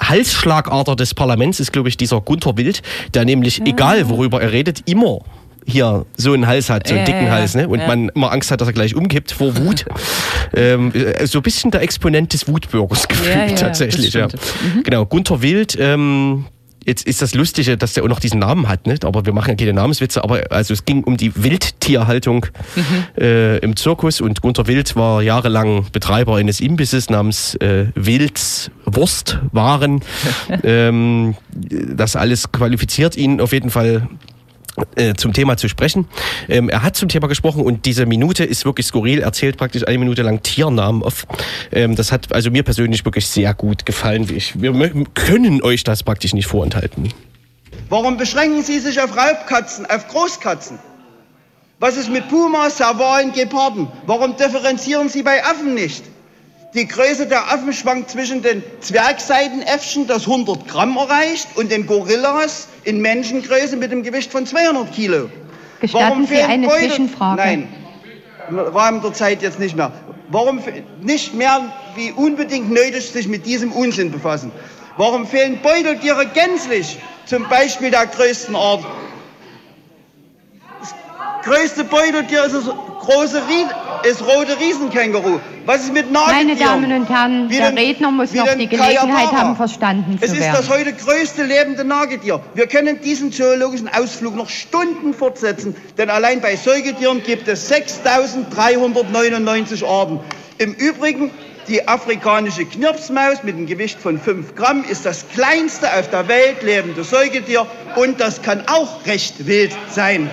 Halsschlagader des Parlaments ist, glaube ich, dieser Gunther Wild, der nämlich, egal worüber er redet, immer hier so einen Hals hat, so einen Ja, dicken ja, Hals, ne? Und ja. man immer Angst hat, dass er gleich umkippt vor Wut. ähm, äh, so ein bisschen der Exponent des Wutbürgers gefühlt tatsächlich. Ja. stimmt. Genau, Gunther Wild, ähm, Jetzt ist das Lustige, dass der auch noch diesen Namen hat, nicht? aber wir machen ja keine Namenswitze, aber also es ging um die Wildtierhaltung äh, im Zirkus und Gunther Wild war jahrelang Betreiber eines Imbisses namens äh, Wilds Wurstwaren. ähm, das alles qualifiziert ihn auf jeden Fall zum Thema zu sprechen. Ähm, er hat zum Thema gesprochen und diese Minute ist wirklich skurril. Er zählt praktisch eine Minute lang Tiernamen auf. Ähm, das hat also mir persönlich wirklich sehr gut gefallen. Ich, wir können euch das praktisch nicht vorenthalten. Warum beschränken Sie sich auf Raubkatzen, auf Großkatzen? Was ist mit Pumas, Servalen, Geparden? Warum differenzieren Sie bei Affen nicht? Die Größe der Affen schwankt zwischen den Zwergseidenäffchen, das 100 Gramm erreicht, und den Gorillas in Menschengröße mit einem Gewicht von 200 Kilo. Gestatten Sie fehlen eine Beutel- Zwischenfrage? Nein, im Rahmen der Zeit jetzt nicht mehr. Warum nicht mehr wie unbedingt nötig sich mit diesem Unsinn befassen? Warum fehlen Beuteltiere gänzlich? Zum Beispiel der größten Art. Das größte Beuteltier ist das große Rie ist rote Riesenkänguru. Was ist mit Nagetieren? Meine Damen und Herren, Wie der den- Redner muss noch die Gelegenheit Kayabara. haben, verstanden Es zu ist werden. das heute größte lebende Nagetier. Wir können diesen zoologischen Ausflug noch Stunden fortsetzen, denn allein bei Säugetieren gibt es 6.399 Arten. Im Übrigen, die afrikanische Knirpsmaus mit einem Gewicht von 5 Gramm ist das kleinste auf der Welt lebende Säugetier und das kann auch recht wild sein.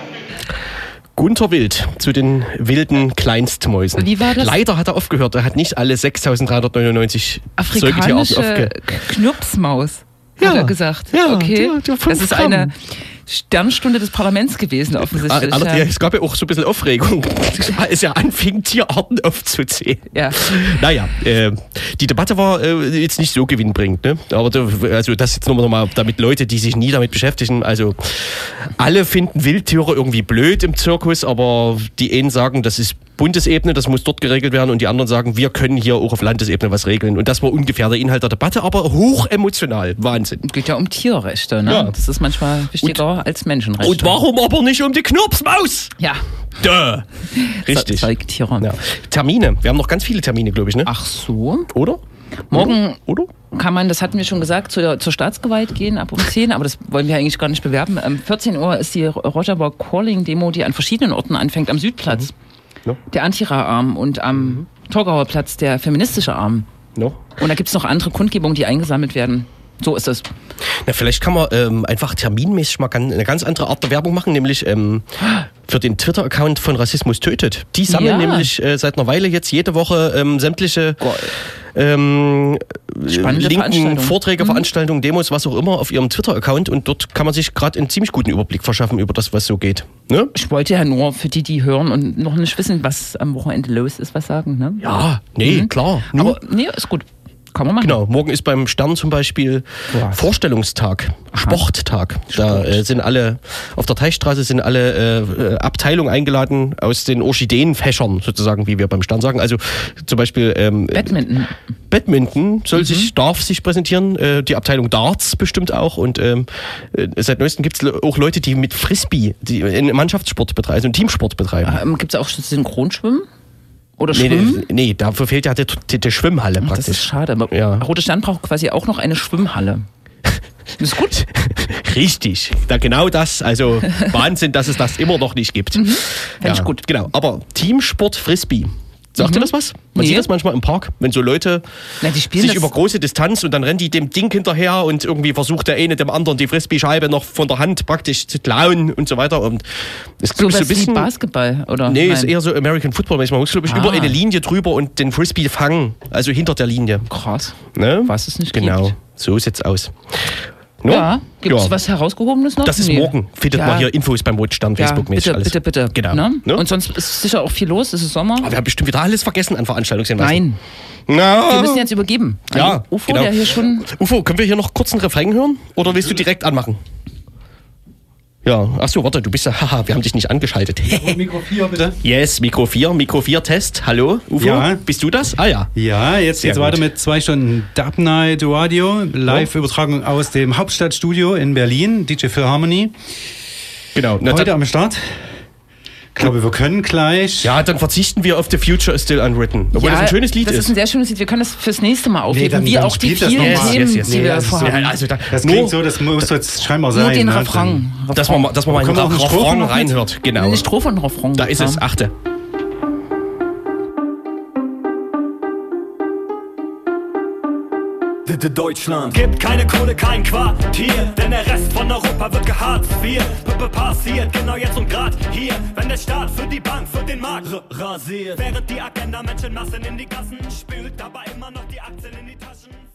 Gunther Wild zu den wilden Kleinstmäusen. Wie war das? Leider hat er aufgehört. Er hat nicht alle 6399 Säugetierarten Afrikanische aufge... Knirpsmaus, Ja, hat er gesagt. ja, okay. der fünf das ist Gramm. eine Sternstunde des Parlaments gewesen, offensichtlich. Allerdings, ja. Es gab ja auch so ein bisschen Aufregung, als er anfing, Tierarten aufzuzählen. Ja. Naja, äh, die Debatte war äh, jetzt nicht so gewinnbringend. Ne? Aber also das jetzt nur noch mal, damit Leute, die sich nie damit beschäftigen, also alle finden Wildtiere irgendwie blöd im Zirkus, aber die einen sagen, das ist Bundesebene, das muss dort geregelt werden und die anderen sagen, wir können hier auch auf Landesebene was regeln. Und das war ungefähr der Inhalt der Debatte, aber hoch emotional. Wahnsinn. Geht ja um Tierrechte, ne? Ja. Das ist manchmal wichtiger als Menschenrechte. Und warum aber nicht um die Knirpsmaus? Ja. Dö. Richtig. Zeigtiere. Ja. Termine. Wir haben noch ganz viele Termine, glaube ich, ne? Ach so. Oder? Morgen Oder? Kann man, das hatten wir schon gesagt, zur, zur Staatsgewalt gehen ab um 10, aber das wollen wir eigentlich gar nicht bewerben. Um 14 Uhr ist die Rogerborg Calling Demo, die an verschiedenen Orten anfängt. Am Südplatz, No. der Antira-Arm und am Torgauer Platz der feministische Arm. No? Und da gibt es noch andere Kundgebungen, die eingesammelt werden. So ist es. Na, vielleicht kann man ähm, einfach terminmäßig mal eine ganz andere Art der Werbung machen, nämlich ähm, für den Twitter-Account von Rassismus tötet. Die sammeln Ja. nämlich äh, seit einer Weile jetzt jede Woche ähm, sämtliche ähm, Spannende linken Veranstaltungen. Mhm. Vorträge, Veranstaltungen, Demos, was auch immer auf ihrem Twitter-Account und dort kann man sich gerade einen ziemlich guten Überblick verschaffen über das, was so geht. Ne? Ich wollte ja nur für die, die hören und noch nicht wissen, was am Wochenende los ist, was sagen. Ne? Ja, nee, klar. Nur, Aber nee, ist gut. Kann man machen. Genau, morgen ist beim Stern zum Beispiel Was? Vorstellungstag, Sporttag. Da äh, sind alle, auf der Teichstraße sind alle äh, äh, Abteilungen eingeladen aus den Orchideenfächern sozusagen, wie wir beim Stern sagen. Also zum Beispiel ähm, Badminton. Badminton soll sich, darf sich präsentieren, äh, die Abteilung Darts bestimmt auch und ähm, äh, seit neuestem gibt es auch Leute, die mit Frisbee die einen Mannschaftssport betreiben, also einen Teamsport betreiben. Ähm, Gibt es auch Synchronschwimmen? Oder Nee, Schwimmen? nee, nee, dafür fehlt ja die, die, die Schwimmhalle Das praktisch. ist schade. Aber Ja. Rote Stern braucht quasi auch noch eine Schwimmhalle. Das ist gut. Richtig, da genau das. Also Wahnsinn, dass es das immer noch nicht gibt. Fänd ich gut. Genau, aber Teamsport Frisbee. Sagt dir das was? Man Nee. sieht das manchmal im Park, wenn so Leute Na, sich über große Distanz und dann rennen die dem Ding hinterher und irgendwie versucht der eine dem anderen die Frisbee-Scheibe noch von der Hand praktisch zu klauen und so weiter. Und es So so ein bisschen. Basketball, oder? Nee, Nein. ist eher so American Football. Man muss, glaube ich, Ah. über eine Linie drüber und den Frisbee fangen. Also hinter der Linie. Krass. Ne? Was es nicht Genau, gibt. so sieht's aus. No? Ja, gibt es Ja. was Herausgehobenes noch? Das ist Nee. morgen. Findet Ja. man hier Infos beim Rotstern, Ja, Facebook-mäßig bitte, alles. bitte, bitte. Genau. Ne? Ne? Und sonst ist sicher auch viel los. Es ist Sommer. Aber wir haben bestimmt wieder alles vergessen an Veranstaltungshinweisen. Nein, Na, wir müssen jetzt übergeben. Ja, Ufo, genau. der hier schon. Ufo, können wir hier noch kurz einen Refrain hören? Oder willst du direkt anmachen? Ja, ach so, warte, du bist ja, haha, wir haben dich nicht angeschaltet. Mikro 4 bitte. yes, Mikro 4, Mikro 4 Test. Hallo, Ufo? Ja. Bist du das? Ah ja. Ja, jetzt geht's weiter mit zwei Stunden Dub Night Radio, Live-Übertragung aus dem Hauptstadtstudio in Berlin, DJ Phil Harmony. Genau. Na, Heute am Start. Ich glaube, wir können gleich. ja, dann verzichten wir auf The Future is Still Unwritten. Obwohl das ein schönes Lied das ist. ist ein sehr schönes Lied. Wir können das fürs nächste Mal aufheben. dann- wie dann auch die vielen mal. Themen, Yes, yes, die yes. wir das ist- vorhaben. ja, also da, Das nur, klingt so, das muss jetzt scheinbar sein. Nur den ne? Refrain. dass man, mal- dass man mal einen Refrain reinhört. Genau. Eine Strophe und Refrain. Da ist ja. es, achte. Deutschland gibt keine Kohle, kein Quartier, denn der Rest von Europa wird geharzt. Wir passiert genau jetzt und grad hier, wenn der Staat für die Bank, für den Markt rasiert, während die Agenda Menschenmassen in die Gassen spült, dabei immer noch die Aktien in die Taschen.